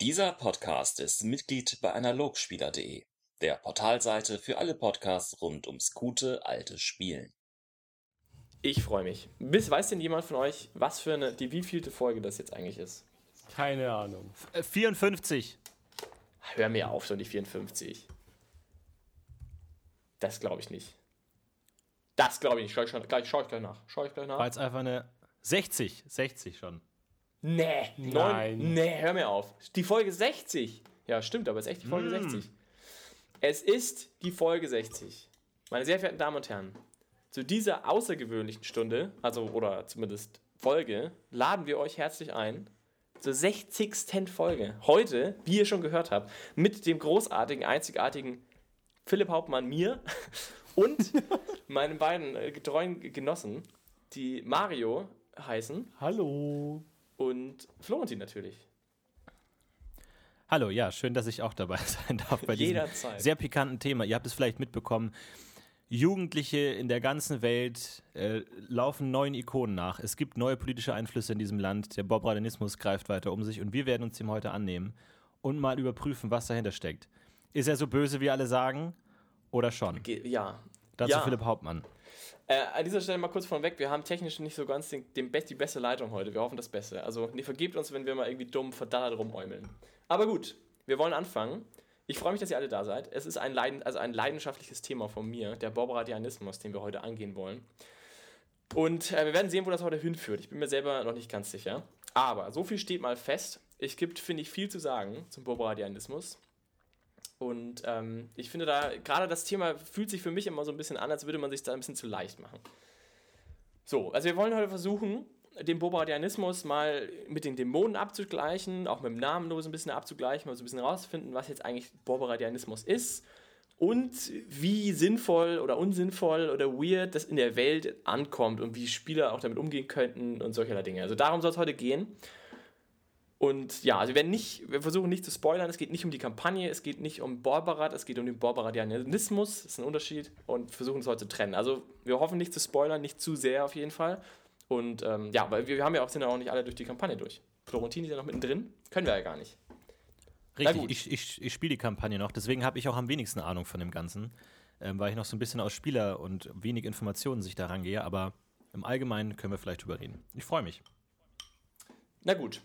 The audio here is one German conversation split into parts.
Dieser Podcast ist Mitglied bei Analogspieler.de, der Portalseite für alle Podcasts rund ums gute alte Spielen. Ich freue mich. Bis, weiß denn jemand von euch, was für eine, die wievielte Folge das jetzt eigentlich ist? Keine Ahnung. Äh, 54. Hör mir auf, so die 54. Das glaube ich nicht. Das glaube ich nicht. Schau ich, schon, gleich, schau ich gleich nach. Schau ich gleich nach. War jetzt einfach eine 60. 60 schon. Nee, Nein. Neun, nee, hör mir auf. Die Folge 60. Ja, stimmt, aber es ist echt die Folge 60. Es ist die Folge 60. Meine sehr verehrten Damen und Herren, zu dieser außergewöhnlichen Stunde, also oder zumindest Folge, laden wir euch herzlich ein zur 60. Folge. Heute, wie ihr schon gehört habt, mit dem großartigen, einzigartigen Philipp Hauptmann, mir und meinen beiden äh, getreuen Genossen, die Mario heißen Hallo. Und Florentin natürlich. Hallo, ja, schön, dass ich auch dabei sein darf bei diesem Jederzeit. sehr pikanten Thema. Ihr habt es vielleicht mitbekommen. Jugendliche in der ganzen Welt äh, laufen neuen Ikonen nach. Es gibt neue politische Einflüsse in diesem Land. Der Bobradianismus greift weiter um sich und wir werden uns dem heute annehmen und mal überprüfen, was dahinter steckt. Ist er so böse, wie alle sagen? Oder schon? Ge ja. Dazu ja. Philipp Hauptmann. Äh, an dieser Stelle mal kurz vorweg, wir haben technisch nicht so ganz den, den best, die beste Leitung heute. Wir hoffen das Beste. Also, nee, vergebt uns, wenn wir mal irgendwie dumm verdattert rumäumeln. Aber gut, wir wollen anfangen. Ich freue mich, dass ihr alle da seid. Es ist ein, Leiden, also ein leidenschaftliches Thema von mir, der Bobradianismus, den wir heute angehen wollen. Und äh, wir werden sehen, wo das heute hinführt. Ich bin mir selber noch nicht ganz sicher. Aber so viel steht mal fest. Es gibt, finde ich, viel zu sagen zum Bobradianismus. Und ähm, ich finde da, gerade das Thema fühlt sich für mich immer so ein bisschen an, als würde man sich da ein bisschen zu leicht machen. So, also wir wollen heute versuchen, den Bobradianismus mal mit den Dämonen abzugleichen, auch mit dem Namenlos ein bisschen abzugleichen, mal so ein bisschen rauszufinden, was jetzt eigentlich Bobradianismus ist und wie sinnvoll oder unsinnvoll oder weird das in der Welt ankommt und wie Spieler auch damit umgehen könnten und solcherlei Dinge. Also darum soll es heute gehen. Und ja, also wir werden nicht, wir versuchen nicht zu spoilern, es geht nicht um die Kampagne, es geht nicht um Borbarat, es geht um den Borbaradianismus, das ist ein Unterschied und versuchen es heute zu trennen. Also wir hoffen nicht zu spoilern, nicht zu sehr auf jeden Fall. Und ähm, ja, weil wir, haben ja auch, sind ja auch nicht alle durch die Kampagne durch. Florentin ist ja noch mittendrin, können wir ja gar nicht. Richtig, ich, ich, ich spiele die Kampagne noch, deswegen habe ich auch am wenigsten Ahnung von dem Ganzen, ähm, weil ich noch so ein bisschen aus Spieler und wenig Informationen sich daran gehe, aber im Allgemeinen können wir vielleicht drüber reden. Ich freue mich. Na gut.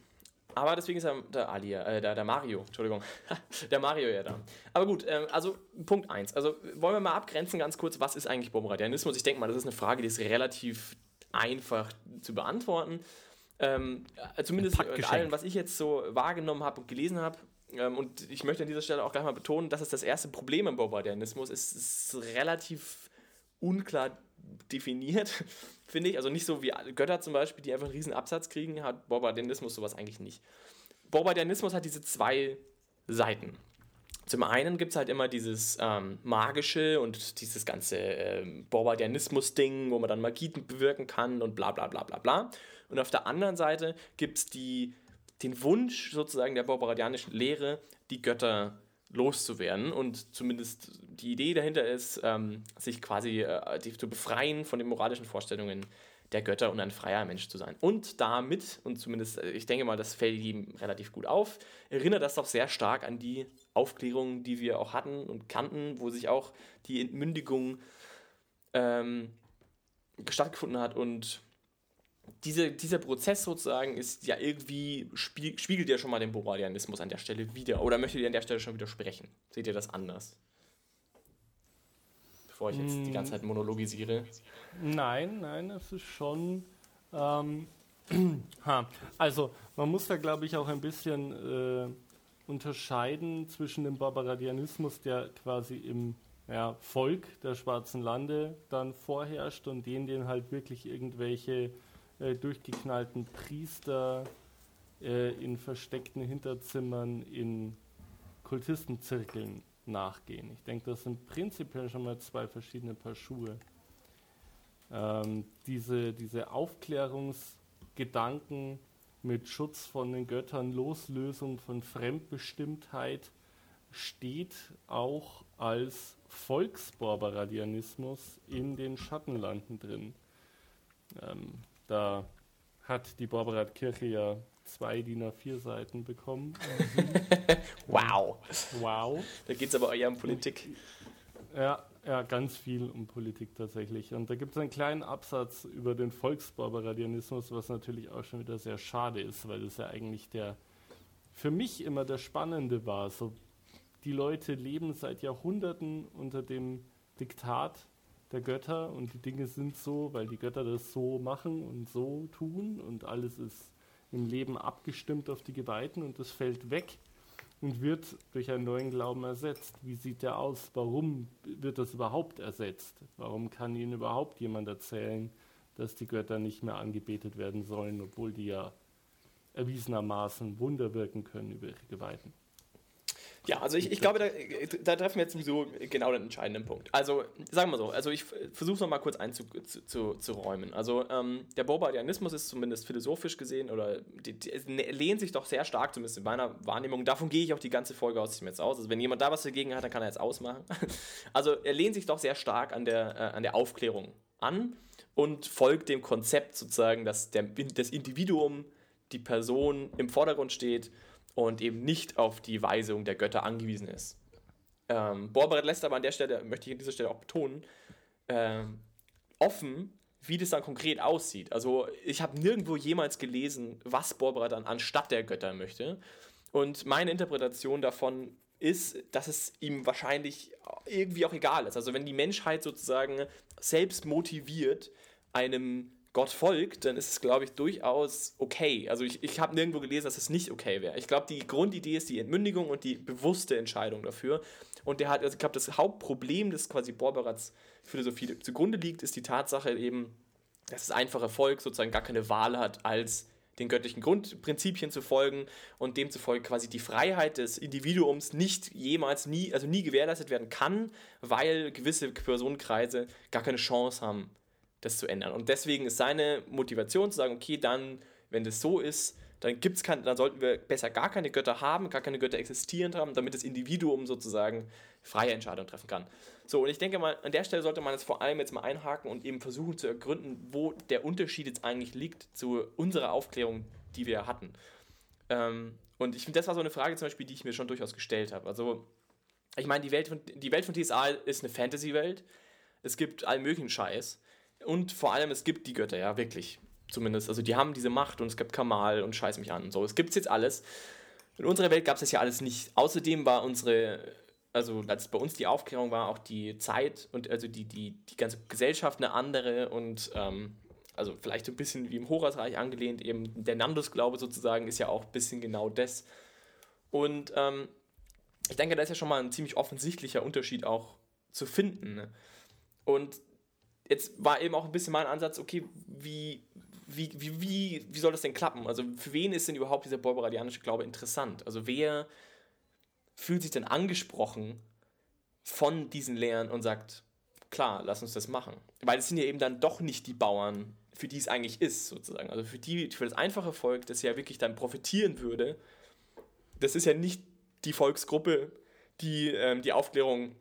Aber deswegen ist ja der Ali, äh, der, der Mario, Entschuldigung, der Mario ja da. Aber gut, ähm, also Punkt 1. Also wollen wir mal abgrenzen ganz kurz, was ist eigentlich Bobradianismus? Ich denke mal, das ist eine Frage, die ist relativ einfach zu beantworten. Ähm, äh, zumindest mit allem, was ich jetzt so wahrgenommen habe und gelesen habe. Ähm, und ich möchte an dieser Stelle auch gleich mal betonen, das ist das erste Problem im Bobradianismus. Es ist relativ unklar definiert, finde ich. Also nicht so wie Götter zum Beispiel, die einfach einen riesen Absatz kriegen, hat Bobradianismus sowas eigentlich nicht. Bobradianismus hat diese zwei Seiten. Zum einen gibt es halt immer dieses ähm, magische und dieses ganze ähm, Bobradianismus-Ding, wo man dann Magie bewirken kann und bla bla bla bla bla. Und auf der anderen Seite gibt es den Wunsch sozusagen der bobradianischen Lehre, die Götter loszuwerden. Und zumindest die Idee dahinter ist, ähm, sich quasi äh, zu befreien von den moralischen Vorstellungen der Götter und ein freier Mensch zu sein. Und damit, und zumindest, äh, ich denke mal, das fällt ihm relativ gut auf, erinnert das doch sehr stark an die Aufklärung, die wir auch hatten und kannten, wo sich auch die Entmündigung ähm, stattgefunden hat und diese, dieser Prozess sozusagen ist ja irgendwie, spie spiegelt ja schon mal den Bobradianismus an der Stelle wieder. Oder möchtet ihr an der Stelle schon widersprechen? Seht ihr das anders? Bevor ich jetzt die ganze Zeit monologisiere. Nein, nein, es ist schon. Ähm, ha. Also, man muss da, glaube ich, auch ein bisschen äh, unterscheiden zwischen dem Barbaradianismus, der quasi im ja, Volk der Schwarzen Lande dann vorherrscht, und den, den halt wirklich irgendwelche äh, durchgeknallten Priester äh, in versteckten Hinterzimmern in Kultistenzirkeln nachgehen. Ich denke, das sind prinzipiell schon mal zwei verschiedene Paar Schuhe. Ähm, diese, diese Aufklärungsgedanken mit Schutz von den Göttern, Loslösung von Fremdbestimmtheit steht auch als Volksbarbaradianismus in den Schattenlanden drin. Ähm, da hat die Barbarat-Kirche ja zwei DIN A4 Seiten bekommen. Wow. Wow. Da geht es aber eher um Politik. Ja, ja, ganz viel um Politik tatsächlich. Und da gibt es einen kleinen Absatz über den Volksbarbaradianismus, was natürlich auch schon wieder sehr schade ist, weil es ja eigentlich der für mich immer der Spannende war. So, die Leute leben seit Jahrhunderten unter dem Diktat der Götter und die Dinge sind so, weil die Götter das so machen und so tun und alles ist im Leben abgestimmt auf die Geweihten und das fällt weg und wird durch einen neuen Glauben ersetzt. Wie sieht der aus? Warum wird das überhaupt ersetzt? Warum kann Ihnen überhaupt jemand erzählen, dass die Götter nicht mehr angebetet werden sollen, obwohl die ja erwiesenermaßen Wunder wirken können über ihre Geweihten? Ja, also ich, ich glaube, da, da treffen wir jetzt sowieso genau den entscheidenden Punkt. Also, sagen wir so, also ich versuche es nochmal kurz einzuräumen. Also, ähm, der Bobadianismus ist zumindest philosophisch gesehen, oder die, die, lehnt sich doch sehr stark, zumindest in meiner Wahrnehmung, davon gehe ich auch die ganze Folge aus jetzt aus. Also, wenn jemand da was dagegen hat, dann kann er jetzt ausmachen. Also, er lehnt sich doch sehr stark an der, äh, an der Aufklärung an und folgt dem Konzept sozusagen, dass der, das Individuum, die Person im Vordergrund steht und eben nicht auf die Weisung der Götter angewiesen ist. Ähm, Borbaret lässt aber an der Stelle, möchte ich an dieser Stelle auch betonen, ähm, offen, wie das dann konkret aussieht. Also ich habe nirgendwo jemals gelesen, was Borbaret dann anstatt der Götter möchte. Und meine Interpretation davon ist, dass es ihm wahrscheinlich irgendwie auch egal ist. Also wenn die Menschheit sozusagen selbst motiviert einem Gott folgt, dann ist es, glaube ich, durchaus okay. Also ich, ich habe nirgendwo gelesen, dass es nicht okay wäre. Ich glaube, die Grundidee ist die Entmündigung und die bewusste Entscheidung dafür. Und der hat, also ich glaube, das Hauptproblem, das quasi Borberats Philosophie zugrunde liegt, ist die Tatsache eben, dass das einfache Volk sozusagen gar keine Wahl hat, als den göttlichen Grundprinzipien zu folgen und demzufolge quasi die Freiheit des Individuums nicht jemals nie, also nie gewährleistet werden kann, weil gewisse Personenkreise gar keine Chance haben, das zu ändern. Und deswegen ist seine Motivation zu sagen, okay, dann, wenn das so ist, dann gibt's kein, dann sollten wir besser gar keine Götter haben, gar keine Götter existierend haben, damit das Individuum sozusagen freie Entscheidungen treffen kann. So, und ich denke mal, an der Stelle sollte man jetzt vor allem jetzt mal einhaken und eben versuchen zu ergründen, wo der Unterschied jetzt eigentlich liegt zu unserer Aufklärung, die wir hatten. Ähm, und ich finde, das war so eine Frage zum Beispiel, die ich mir schon durchaus gestellt habe. Also, ich meine, die Welt von, die Welt von TSA ist eine Fantasy-Welt. Es gibt allen möglichen Scheiß. Und vor allem, es gibt die Götter, ja, wirklich. Zumindest. Also die haben diese Macht und es gibt Kamal und scheiß mich an. So, es gibt es jetzt alles. In unserer Welt gab es das ja alles nicht. Außerdem war unsere, also als bei uns die Aufklärung war, auch die Zeit und also die, die, die ganze Gesellschaft eine andere und ähm, also vielleicht ein bisschen wie im Horasreich angelehnt, eben der Nandus-Glaube sozusagen ist ja auch ein bisschen genau das. Und ähm, ich denke, da ist ja schon mal ein ziemlich offensichtlicher Unterschied auch zu finden. Ne? Und jetzt war eben auch ein bisschen mein Ansatz, okay, wie, wie, wie, wie, wie soll das denn klappen? Also für wen ist denn überhaupt dieser borberadianische Glaube interessant? Also wer fühlt sich denn angesprochen von diesen Lehren und sagt, klar, lass uns das machen. Weil es sind ja eben dann doch nicht die Bauern, für die es eigentlich ist, sozusagen. Also für die, für das einfache Volk, das ja wirklich dann profitieren würde, das ist ja nicht die Volksgruppe, die ähm, die Aufklärung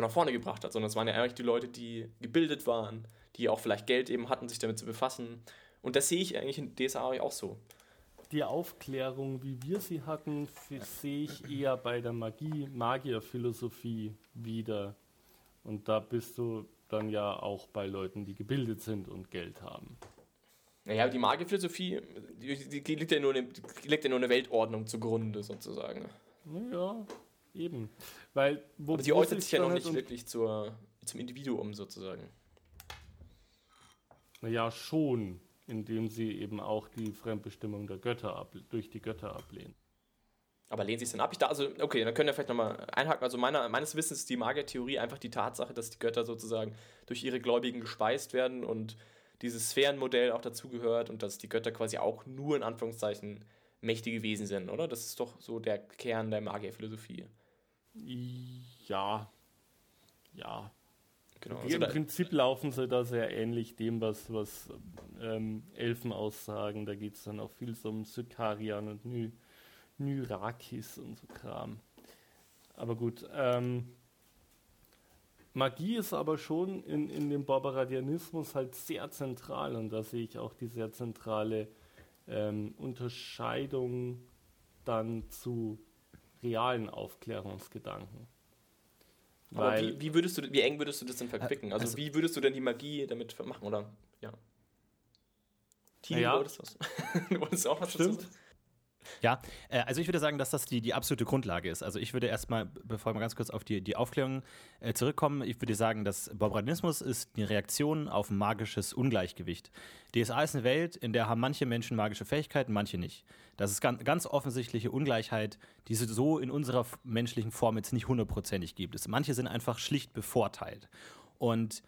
nach vorne gebracht hat, sondern es waren ja eigentlich die Leute, die gebildet waren, die auch vielleicht Geld eben hatten, sich damit zu befassen. Und das sehe ich eigentlich in DSA auch so. Die Aufklärung, wie wir sie hatten, sehe ich eher bei der Magie, Magierphilosophie wieder. Und da bist du dann ja auch bei Leuten, die gebildet sind und Geld haben. Naja, die Magierphilosophie, die, die, liegt ja nur eine, die legt ja nur eine Weltordnung zugrunde, sozusagen. Ja, eben. Weil, wo, Aber die äußert sich ja noch nicht wirklich zur, zum Individuum sozusagen. Naja, schon, indem sie eben auch die Fremdbestimmung der Götter durch die Götter ablehnen. Aber lehnen sie es denn ab? Ich da, also, okay, dann können wir vielleicht nochmal einhaken. Also meiner, meines Wissens ist die Magiertheorie einfach die Tatsache, dass die Götter sozusagen durch ihre Gläubigen gespeist werden und dieses Sphärenmodell auch dazugehört und dass die Götter quasi auch nur in Anführungszeichen mächtige Wesen sind, oder? Das ist doch so der Kern der Magierphilosophie. Ja. Ja. Genau. Also Im Prinzip laufen sie da sehr ähnlich dem, was, was ähm, Elfen aussagen. Da geht es dann auch viel so um Sykarian und Ny Nyrakis und so Kram. Aber gut, ähm, Magie ist aber schon in, in dem Barbaradianismus halt sehr zentral und da sehe ich auch die sehr zentrale ähm, Unterscheidung dann zu realen Aufklärungsgedanken. Aber wie, wie, würdest du, wie eng würdest du das denn verquicken? Also, also, wie würdest du denn die Magie damit machen? Oder ja. Tini, ja. wolltest du wolltest auch was Stimmt. Dazu? Ja, äh, also ich würde sagen, dass das die, die absolute Grundlage ist. Also ich würde erstmal, bevor wir ganz kurz auf die, die Aufklärung äh, zurückkommen, ich würde sagen, dass Bobranismus ist eine Reaktion auf ein magisches Ungleichgewicht. DSA ist eine Welt, in der haben manche Menschen magische Fähigkeiten, manche nicht. Das ist ganz, ganz offensichtliche Ungleichheit, die es so in unserer menschlichen Form jetzt nicht hundertprozentig gibt. Manche sind einfach schlicht bevorteilt. Und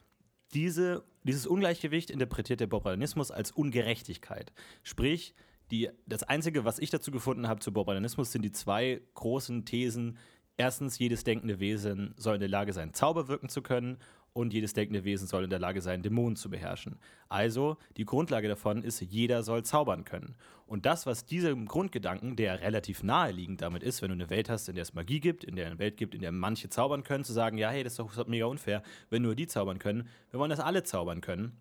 diese, dieses Ungleichgewicht interpretiert der Bobranismus als Ungerechtigkeit. Sprich, die, das Einzige, was ich dazu gefunden habe zu Borbalanismus, sind die zwei großen Thesen. Erstens, jedes denkende Wesen soll in der Lage sein, Zauber wirken zu können und jedes denkende Wesen soll in der Lage sein, Dämonen zu beherrschen. Also, die Grundlage davon ist, jeder soll zaubern können. Und das, was diesem Grundgedanken, der relativ naheliegend damit ist, wenn du eine Welt hast, in der es Magie gibt, in der eine Welt gibt, in der manche zaubern können, zu sagen, ja, hey, das ist doch mega unfair, wenn nur die zaubern können. Wir wollen, dass alle zaubern können.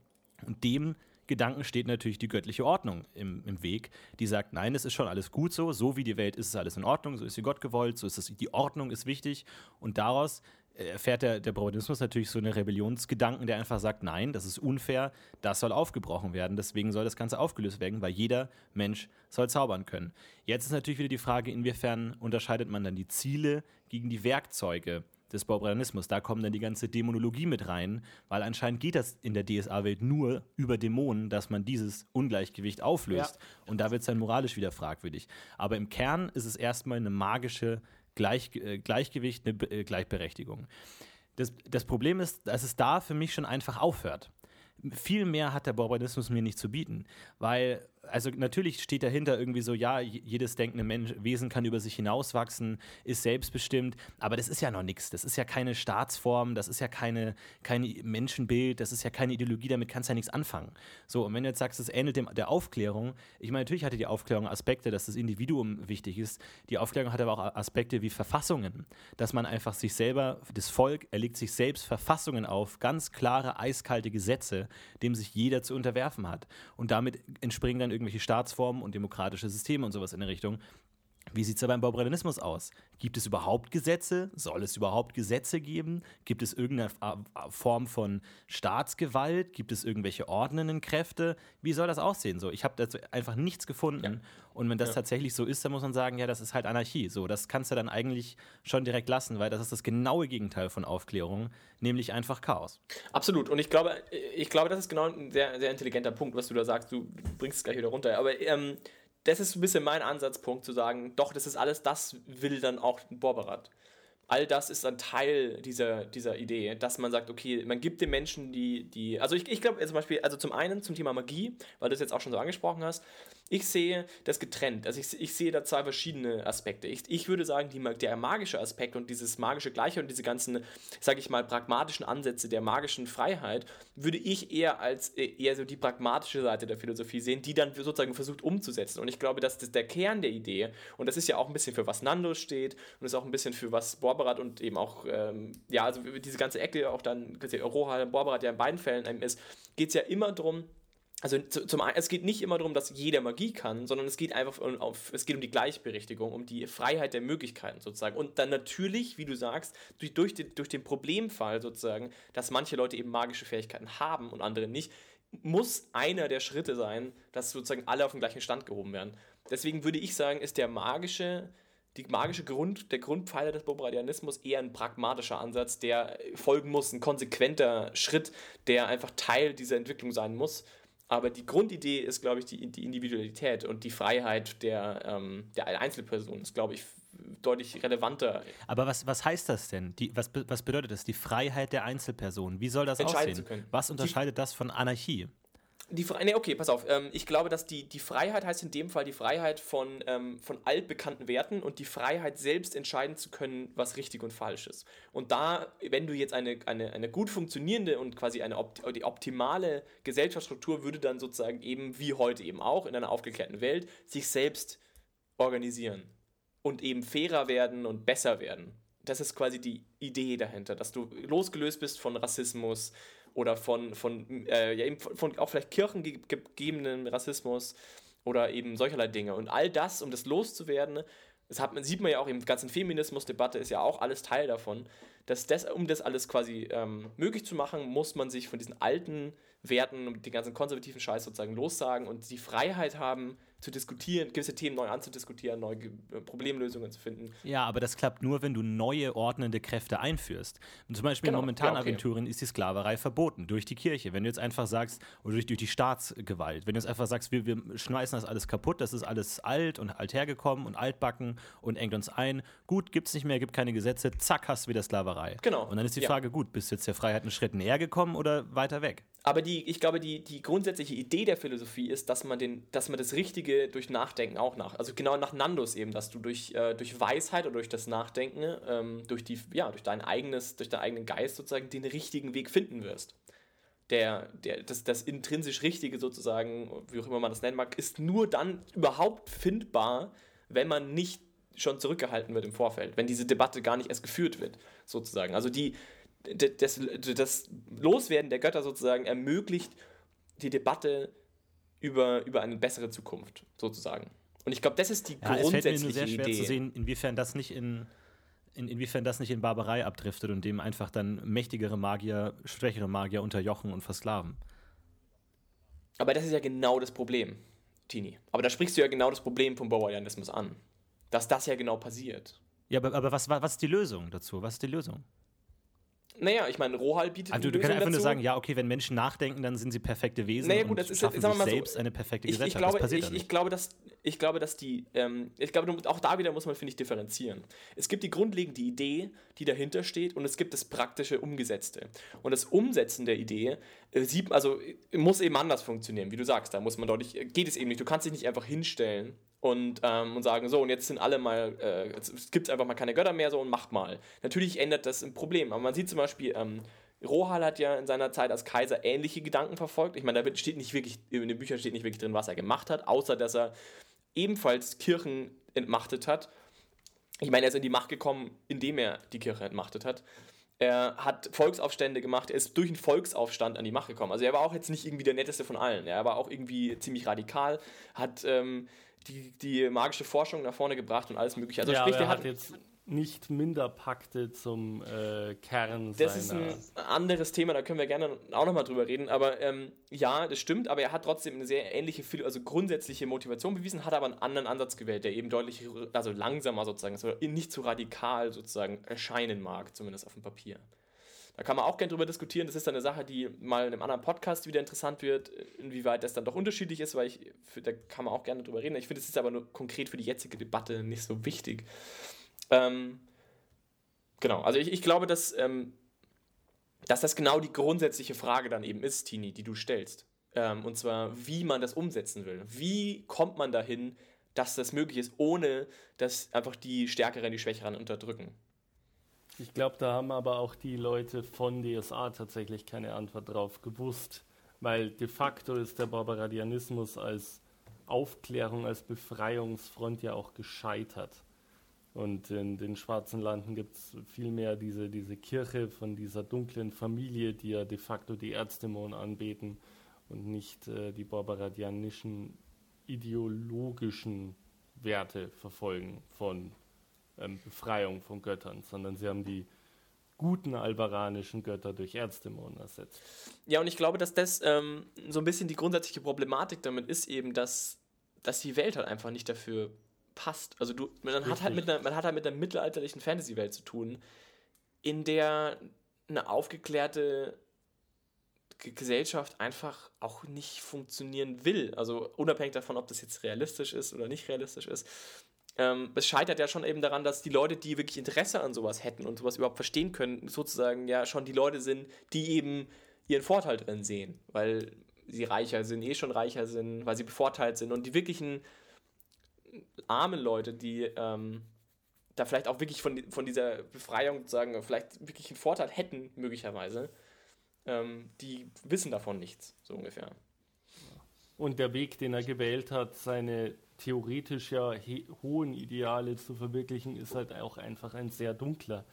Und dem Gedanken steht natürlich die göttliche Ordnung im, im Weg, die sagt, nein, es ist schon alles gut so, so wie die Welt ist, ist alles in Ordnung, so ist sie Gott gewollt, so ist es, die Ordnung ist wichtig und daraus äh, erfährt der, der Braunismus natürlich so eine Rebellionsgedanken, der einfach sagt, nein, das ist unfair, das soll aufgebrochen werden, deswegen soll das Ganze aufgelöst werden, weil jeder Mensch soll zaubern können. Jetzt ist natürlich wieder die Frage, inwiefern unterscheidet man dann die Ziele gegen die Werkzeuge des Baubranismus. Da kommt dann die ganze Dämonologie mit rein, weil anscheinend geht das in der DSA-Welt nur über Dämonen, dass man dieses Ungleichgewicht auflöst. Ja. Und da wird es dann moralisch wieder fragwürdig. Aber im Kern ist es erstmal eine magische Gleich, äh, Gleichgewicht, eine äh, Gleichberechtigung. Das, das Problem ist, dass es da für mich schon einfach aufhört. Viel mehr hat der Bourbionismus mir nicht zu bieten, weil also natürlich steht dahinter irgendwie so, ja, jedes denkende Mensch, Wesen kann über sich hinauswachsen, ist selbstbestimmt, aber das ist ja noch nichts. Das ist ja keine Staatsform, das ist ja keine, kein Menschenbild, das ist ja keine Ideologie, damit kannst du ja nichts anfangen. So, und wenn du jetzt sagst, es ähnelt dem, der Aufklärung, ich meine, natürlich hatte die Aufklärung Aspekte, dass das Individuum wichtig ist. Die Aufklärung hat aber auch Aspekte wie Verfassungen, dass man einfach sich selber, das Volk erlegt sich selbst Verfassungen auf, ganz klare, eiskalte Gesetze, dem sich jeder zu unterwerfen hat. Und damit entspringen dann irgendwelche Staatsformen und demokratische Systeme und sowas in der Richtung. Wie sieht es da beim Baubrennalismus aus? Gibt es überhaupt Gesetze? Soll es überhaupt Gesetze geben? Gibt es irgendeine Form von Staatsgewalt? Gibt es irgendwelche ordnenden Kräfte? Wie soll das aussehen? So, ich habe dazu einfach nichts gefunden. Ja. Und wenn das ja. tatsächlich so ist, dann muss man sagen, ja, das ist halt Anarchie. So, das kannst du dann eigentlich schon direkt lassen, weil das ist das genaue Gegenteil von Aufklärung, nämlich einfach Chaos. Absolut. Und ich glaube, ich glaube, das ist genau ein sehr, sehr intelligenter Punkt, was du da sagst. Du bringst es gleich wieder runter. Aber ähm, das ist ein bisschen mein Ansatzpunkt zu sagen, doch, das ist alles, das will dann auch Borberat. All das ist ein Teil dieser, dieser Idee, dass man sagt, okay, man gibt den Menschen die, die also ich, ich glaube zum Beispiel, also zum einen zum Thema Magie, weil du es jetzt auch schon so angesprochen hast, ich sehe das getrennt. Also ich, ich sehe da zwei verschiedene Aspekte. Ich, ich würde sagen, die, der magische Aspekt und dieses magische Gleiche und diese ganzen, sage ich mal, pragmatischen Ansätze der magischen Freiheit, würde ich eher als äh, eher so die pragmatische Seite der Philosophie sehen, die dann sozusagen versucht umzusetzen. Und ich glaube, dass das der Kern der Idee, und das ist ja auch ein bisschen für was Nando steht und ist auch ein bisschen für was Borberat und eben auch, ähm, ja, also diese ganze Ecke, auch dann Rohal und Borberat ja in beiden Fällen ist, geht es ja immer darum, also zum einen, es geht nicht immer darum, dass jeder Magie kann, sondern es geht einfach um, auf, es geht um die Gleichberechtigung, um die Freiheit der Möglichkeiten sozusagen. Und dann natürlich, wie du sagst, durch, durch, den, durch den Problemfall sozusagen, dass manche Leute eben magische Fähigkeiten haben und andere nicht, muss einer der Schritte sein, dass sozusagen alle auf den gleichen Stand gehoben werden. Deswegen würde ich sagen, ist der magische, die magische Grund, der Grundpfeiler des Bobradianismus eher ein pragmatischer Ansatz, der folgen muss, ein konsequenter Schritt, der einfach Teil dieser Entwicklung sein muss aber die Grundidee ist, glaube ich, die, die Individualität und die Freiheit der, ähm, der Einzelperson ist, glaube ich, deutlich relevanter. Aber was, was heißt das denn? Die, was, was bedeutet das? Die Freiheit der Einzelperson. Wie soll das aussehen? Was unterscheidet die, das von Anarchie? Die nee, okay, pass auf. Ähm, ich glaube, dass die, die Freiheit heißt in dem Fall die Freiheit von, ähm, von altbekannten Werten und die Freiheit selbst entscheiden zu können, was richtig und falsch ist. Und da, wenn du jetzt eine, eine, eine gut funktionierende und quasi eine opt die optimale Gesellschaftsstruktur würde dann sozusagen eben, wie heute eben auch, in einer aufgeklärten Welt, sich selbst organisieren und eben fairer werden und besser werden. Das ist quasi die Idee dahinter, dass du losgelöst bist von Rassismus, oder von, von, äh, ja, eben von, auch vielleicht kirchengegebenen Rassismus oder eben solcherlei Dinge. Und all das, um das loszuwerden, das hat sieht man ja auch im ganzen Feminismus-Debatte, ist ja auch alles Teil davon, dass das, um das alles quasi ähm, möglich zu machen, muss man sich von diesen alten Werten und den ganzen konservativen Scheiß sozusagen lossagen und die Freiheit haben, zu diskutieren, gewisse Themen neu anzudiskutieren, neue äh, Problemlösungen zu finden. Ja, aber das klappt nur, wenn du neue ordnende Kräfte einführst. Und zum Beispiel Genau, momentan ja, okay. Ist die Sklaverei verboten durch die Kirche. Wenn du jetzt einfach sagst, oder durch, durch die Staatsgewalt, wenn du jetzt einfach sagst, wir, wir schmeißen das alles kaputt, das ist alles alt und althergekommen und altbacken und engt uns ein, gut, gibt's nicht mehr, gibt keine Gesetze, zack, hast du wieder Sklaverei. Genau, Und dann ist die ja. Frage, gut, bist du jetzt der Freiheit einen Schritt näher gekommen oder weiter weg? Aber die, ich glaube, die, die grundsätzliche Idee der Philosophie ist, dass man, den, dass man das Richtige durch Nachdenken auch nach, also genau nach Nandos eben, dass du durch, äh, durch Weisheit oder durch das Nachdenken, ähm, durch, die, ja, durch dein eigenes, durch deinen eigenen Geist sozusagen den richtigen Weg finden wirst. Der, der, das, das intrinsisch Richtige sozusagen, wie auch immer man das nennen mag, ist nur dann überhaupt findbar, wenn man nicht schon zurückgehalten wird im Vorfeld, wenn diese Debatte gar nicht erst geführt wird, sozusagen. Also die, das, das Loswerden der Götter sozusagen ermöglicht die Debatte über, über eine bessere Zukunft, sozusagen. Und ich glaube, das ist die Ja, es fällt mir nur grundsätzliche sehr schwer Idee. zu sehen, inwiefern das nicht in, in inwiefern das nicht in Barbarei abdriftet und dem einfach dann mächtigere Magier, schwächere Magier unterjochen und versklaven. Aber das ist ja genau das Problem, Tini. Aber da sprichst du ja genau das Problem vom Bauerianismus an. Dass das ja genau passiert. Ja, aber, aber was, was ist die Lösung dazu? Was ist die Lösung? Naja, ich meine, Rohal bietet Also, eine du kannst einfach nur dazu. sagen, ja, okay, wenn Menschen nachdenken, dann sind sie perfekte Wesen Naja, gut, das ist- schaffen sagen wir mal so, selbst eine perfekte ich, Gesellschaft. ich, glaube, das passiert ich, ich, glaube, dass, ich glaube, dass die, ähm, ich glaube, du- auch da wieder muss man, finde ich, differenzieren. Es gibt die grundlegende Idee, die dahinter steht, und es gibt das praktische Umgesetzte. Und das Umsetzen der Idee äh, sieht, also muss eben anders funktionieren, wie du sagst. Da muss man deutlich, äh, geht es eben nicht. Du kannst dich nicht einfach hinstellen und, ähm, und sagen, so, und jetzt sind alle mal, äh, jetzt gibt es einfach mal keine Götter mehr, so, und macht mal. Natürlich ändert das ein Problem, aber man sieht zum Beispiel, ähm, Rohal hat ja in seiner Zeit als Kaiser ähnliche Gedanken verfolgt. Ich meine, da steht nicht wirklich, in den Büchern steht nicht wirklich drin, was er gemacht hat, außer dass er ebenfalls Kirchen entmachtet hat. Ich meine, er ist in die Macht gekommen, indem er die Kirche entmachtet hat. Er hat Volksaufstände gemacht, er ist durch einen Volksaufstand an die Macht gekommen. Also er war auch jetzt nicht irgendwie der netteste von allen. Er war auch irgendwie ziemlich radikal, hat ähm, die, die magische Forschung nach vorne gebracht und alles mögliche. Also ja, sprich, der er hat jetzt nicht minder Pakte zum äh, Kern Das ist ein anderes Thema, da können wir gerne auch nochmal drüber reden. Aber ähm, ja, das stimmt, aber er hat trotzdem eine sehr ähnliche, also grundsätzliche Motivation bewiesen, hat aber einen anderen Ansatz gewählt, der eben deutlich, also langsamer sozusagen, ist, oder nicht so radikal sozusagen erscheinen mag, zumindest auf dem Papier. Da kann man auch gerne drüber diskutieren. Das ist dann eine Sache, die mal in einem anderen Podcast wieder interessant wird, inwieweit das dann doch unterschiedlich ist, weil ich, da kann man auch gerne drüber reden. Ich finde, es ist aber nur konkret für die jetzige Debatte nicht so wichtig. Ähm, genau, also ich, ich glaube, dass, ähm, dass das genau die grundsätzliche Frage dann eben ist, Tini, die du stellst. Ähm, und zwar, wie man das umsetzen will. Wie kommt man dahin, dass das möglich ist, ohne dass einfach die Stärkeren die Schwächeren unterdrücken? Ich glaube, da haben aber auch die Leute von DSA tatsächlich keine Antwort drauf gewusst, weil de facto ist der Barbaradianismus als Aufklärung, als Befreiungsfront ja auch gescheitert. Und in den schwarzen Landen gibt es vielmehr diese, diese Kirche von dieser dunklen Familie, die ja de facto die Erzdämonen anbeten und nicht äh, die barbaradianischen ideologischen Werte verfolgen von ähm, Befreiung von Göttern, sondern sie haben die guten albaranischen Götter durch Erzdämonen ersetzt. Ja, und ich glaube, dass das ähm, so ein bisschen die grundsätzliche Problematik damit ist eben, dass, dass die Welt halt einfach nicht dafür passt. Also du, man hat halt mit einer, man hat halt mit einer mittelalterlichen Fantasy-Welt zu tun, in der eine aufgeklärte Gesellschaft einfach auch nicht funktionieren will. Also unabhängig davon, ob das jetzt realistisch ist oder nicht realistisch ist. Ähm, es scheitert ja schon eben daran, dass die Leute, die wirklich Interesse an sowas hätten und sowas überhaupt verstehen können, sozusagen ja schon die Leute sind, die eben ihren Vorteil drin sehen, weil sie reicher sind, eh schon reicher sind, weil sie bevorteilt sind und die wirklichen armen Leute, die ähm, da vielleicht auch wirklich von, von dieser Befreiung sozusagen vielleicht wirklich einen Vorteil hätten, möglicherweise, ähm, die wissen davon nichts, so ungefähr. Und der Weg, den er gewählt hat, seine theoretisch ja he- hohen Ideale zu verwirklichen, ist halt auch einfach ein sehr dunkler.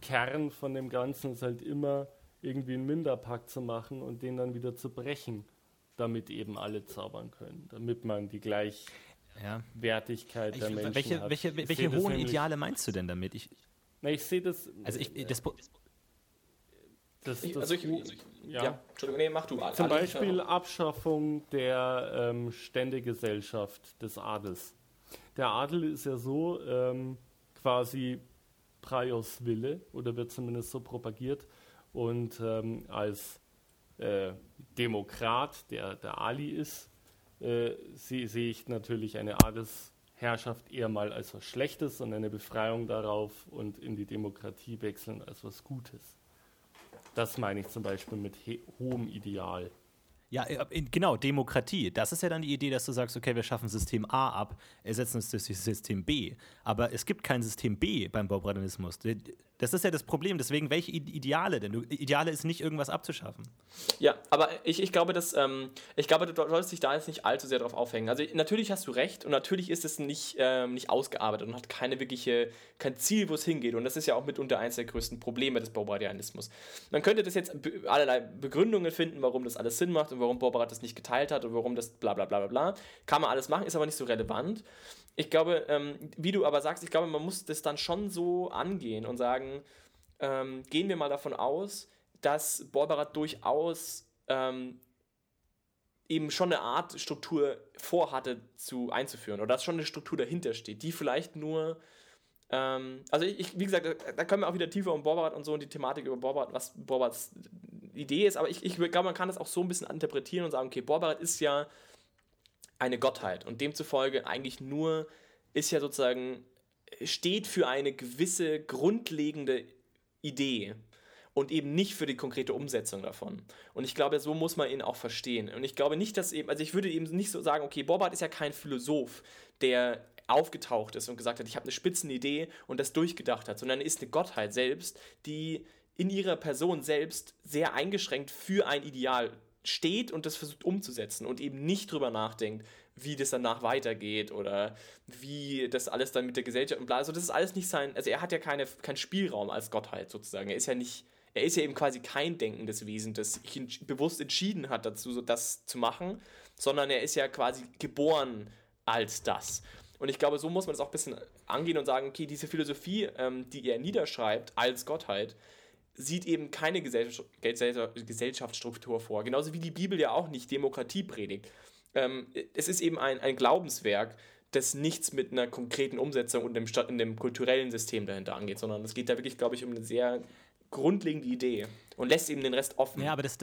Kern von dem Ganzen ist halt immer irgendwie einen Minderpakt zu machen und den dann wieder zu brechen. damit eben alle zaubern können, damit man die Gleichwertigkeit Ich, der Menschen welche hat. welche, welche das hohen Ideale meinst du denn damit? Ich, Na, ich sehe das. also ich, das, Pro- das, Ich, das also ich, Hu- ja. Entschuldigung, nee, mach du. Zum Ali, Beispiel Abschaffung der ähm, Ständegesellschaft des Adels. Der Adel ist ja so ähm, quasi Praios Wille oder wird zumindest so propagiert. Und ähm, als äh, Demokrat, der der Ali ist, äh, sehe sehe ich natürlich eine Adelsherrschaft eher mal als was Schlechtes und eine Befreiung darauf und in die Demokratie wechseln als was Gutes. Das meine ich zum Beispiel mit he- hohem Ideal. Ja, äh, genau, Demokratie. Das ist ja dann die Idee, dass du sagst, okay, wir schaffen System A ab, ersetzen es durch System B. Aber es gibt kein System B beim Baubradanismus. Das ist ja das Problem. Deswegen, welche Ideale denn? Ideale ist nicht, irgendwas abzuschaffen. Ja, aber ich, ich glaube, dass, ähm, ich glaube, du solltest dich da jetzt nicht allzu sehr drauf aufhängen. Also natürlich hast du recht und natürlich ist es nicht, ähm, nicht ausgearbeitet und hat keine wirkliche, kein Ziel, wo es hingeht. Und das ist ja auch mitunter eines der größten Probleme des Baubradianismus. Man könnte das jetzt allerlei Begründungen finden, warum das alles Sinn macht und warum Baubrad das nicht geteilt hat und warum das bla bla bla bla bla. Kann man alles machen, ist aber nicht so relevant. Ich glaube, ähm, wie du aber sagst, ich glaube, man muss das dann schon so angehen und sagen, ähm, gehen wir mal davon aus, dass Borberat durchaus ähm, eben schon eine Art Struktur vorhatte zu einzuführen oder dass schon eine Struktur dahinter steht, die vielleicht nur ähm, also ich, wie gesagt, da, können wir auch wieder tiefer um Borbarat und so und die Thematik über Borbarat, was Borbarats Idee ist, aber ich, ich glaube, man kann das auch so ein bisschen interpretieren und sagen, okay, Borbarat ist ja eine Gottheit und demzufolge eigentlich nur ist ja sozusagen steht für eine gewisse grundlegende Idee und eben nicht für die konkrete Umsetzung davon. Und ich glaube, so muss man ihn auch verstehen. Und ich glaube nicht, dass eben, also ich würde eben nicht so sagen, okay, Borbart ist ja kein Philosoph, der aufgetaucht ist und gesagt hat, ich habe eine Spitzenidee und das durchgedacht hat, sondern er ist eine Gottheit selbst, die in ihrer Person selbst sehr eingeschränkt für ein Ideal steht und das versucht umzusetzen und eben nicht drüber nachdenkt, wie das danach weitergeht oder wie das alles dann mit der Gesellschaft und bla. Also das ist alles nicht sein, also er hat ja keine, keinen Spielraum als Gottheit sozusagen. Er ist ja nicht, er ist ja eben quasi kein denkendes Wesen, das sich bewusst entschieden hat dazu, so das zu machen, sondern er ist ja quasi geboren als das. Und ich glaube, so muss man es auch ein bisschen angehen und sagen, okay, diese Philosophie, ähm, die er niederschreibt als Gottheit, sieht eben keine Gesellschaft, Gesellschaft- Gesellschaftsstruktur vor. Genauso wie die Bibel ja auch nicht Demokratie predigt. Ähm, es ist eben ein, ein Glaubenswerk, das nichts mit einer konkreten Umsetzung und dem, in dem kulturellen System dahinter angeht, sondern es geht da wirklich, glaube ich, um eine sehr grundlegende Idee und lässt eben den Rest offen. Ja, aber das,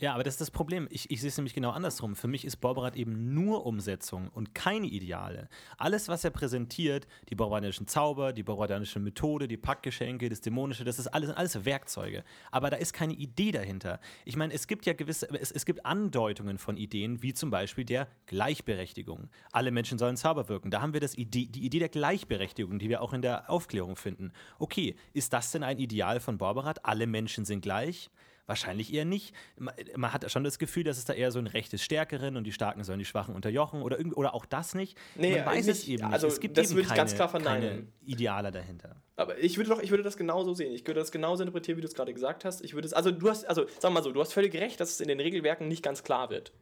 ja, aber das ist das Problem. Ich, ich sehe es nämlich genau andersrum. Für mich ist Borberat eben nur Umsetzung und keine Ideale. Alles, was er präsentiert, die borberatischen Zauber, die borberatanische Methode, die Paktgeschenke, das Dämonische, das ist alles, alles Werkzeuge. Aber da ist keine Idee dahinter. Ich meine, es gibt ja gewisse, es, es gibt Andeutungen von Ideen, wie zum Beispiel der Gleichberechtigung. Alle Menschen sollen Zauber wirken. Da haben wir das Idee, die Idee der Gleichberechtigung, die wir auch in der Aufklärung finden. Okay, ist das denn ein Ideal von Borberat? Alle Menschen sind gleich? Wahrscheinlich eher nicht. Man, hat schon das Gefühl, dass es da eher so ein Recht des Stärkeren und die Starken sollen die Schwachen unterjochen oder, irgend, oder auch das nicht. Nee, man weiß es eben nicht. Also, es gibt das eben würde ich keine, ganz klar keine verneinen. Ideale dahinter. Aber ich würde doch, ich würde das genauso sehen. Ich würde das genauso interpretieren, wie du es gerade gesagt hast. Ich würde es, also du hast, also sag mal so, du hast völlig recht, dass es in den Regelwerken nicht ganz klar wird.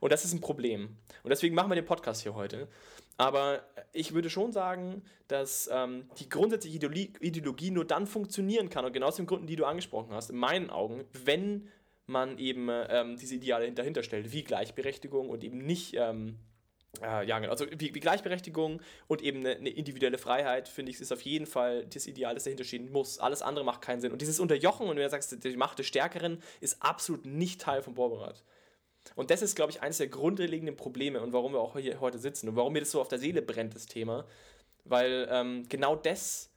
Und das ist ein Problem. Und deswegen machen wir den Podcast hier heute. Aber ich würde schon sagen, dass ähm, die grundsätzliche Ideologie, nur dann funktionieren kann, und genau aus den Gründen, die du angesprochen hast, in meinen Augen, wenn man eben ähm, diese Ideale dahinter stellt, wie Gleichberechtigung und eben nicht ähm, äh, ja, genau. Also wie, wie Gleichberechtigung und eben eine, eine individuelle Freiheit, finde ich, ist auf jeden Fall das Ideal, das dahinter stehen muss. Alles andere macht keinen Sinn. Und dieses Unterjochen, und wenn du sagst, die Macht des Stärkeren, ist absolut nicht Teil vom Borberat. Und das ist, glaube ich, eines der grundlegenden Probleme und warum wir auch hier heute sitzen und warum mir das so auf der Seele brennt, das Thema. Weil ähm, genau das,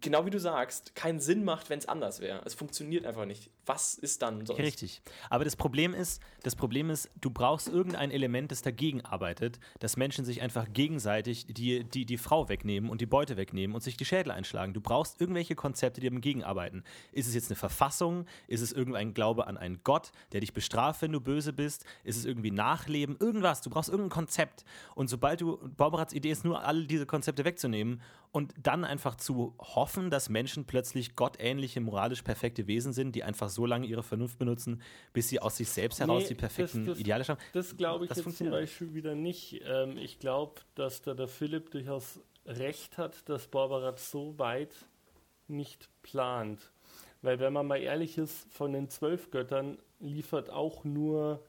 genau wie du sagst, keinen Sinn macht, wenn es anders wäre. Es funktioniert einfach nicht. Was ist dann sonst? Richtig. Aber das Problem ist, das Problem ist, du brauchst irgendein Element, das dagegen arbeitet, dass Menschen sich einfach gegenseitig die, die, die Frau wegnehmen und die Beute wegnehmen und sich die Schädel einschlagen. Du brauchst irgendwelche Konzepte, die dagegen arbeiten. Ist es jetzt eine Verfassung? Ist es irgendein Glaube an einen Gott, der dich bestraft, wenn du böse bist? Ist es irgendwie Nachleben? Irgendwas. Du brauchst irgendein Konzept. Und sobald du, Bauberats Idee ist nur, alle diese Konzepte wegzunehmen und dann einfach zu hoffen, dass Menschen plötzlich gottähnliche, moralisch perfekte Wesen sind, die einfach so lange ihre Vernunft benutzen, bis sie aus sich selbst heraus Nee, die perfekten das- das- Ideale schaffen. Das glaube ich Das jetzt zum funktioniert Beispiel wieder nicht. Ähm, ich glaube, dass da der Philipp durchaus recht hat, dass Barbarat so weit nicht plant. Weil wenn man mal ehrlich ist, von den zwölf Göttern liefert auch nur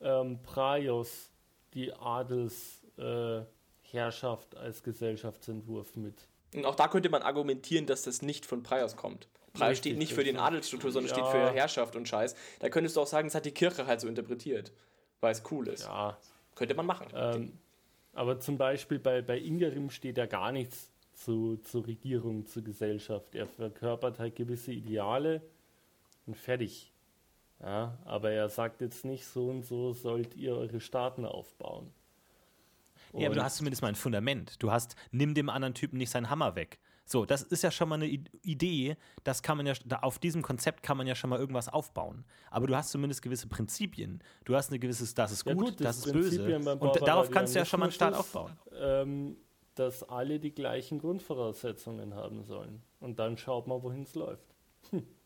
ähm, Praios die Adelsherrschaft äh, als Gesellschaftsentwurf mit. Und auch da könnte man argumentieren, dass das nicht von Praios kommt. Praios Richtig, steht nicht für den. Adelsstruktur, sondern Ja. steht für Herrschaft und Scheiß. Da könntest du auch sagen, das hat die Kirche halt so interpretiert, weil es cool ist. Ja, Könnte man machen. Ähm, aber zum Beispiel bei, bei Ingerim steht ja gar nichts zu, zur Regierung, zur Gesellschaft. Er verkörpert halt gewisse Ideale und fertig. Ja, aber er sagt jetzt nicht, so und so sollt ihr eure Staaten aufbauen. Ja, aber du Und- hast zumindest mal ein Fundament. Du hast, nimm dem anderen Typen nicht seinen Hammer weg. So, das ist ja schon mal eine Idee, das kann man ja, auf diesem Konzept kann man ja schon mal irgendwas aufbauen. Aber du hast zumindest gewisse Prinzipien. Du hast eine gewisses, das ist Ja gut, gut, das, das ist böse. Prinzipien beim Und da- darauf kannst du ja schon mal einen Staat aufbauen. ähm, dass alle die gleichen Grundvoraussetzungen haben sollen. Und dann schaut man, wohin es läuft.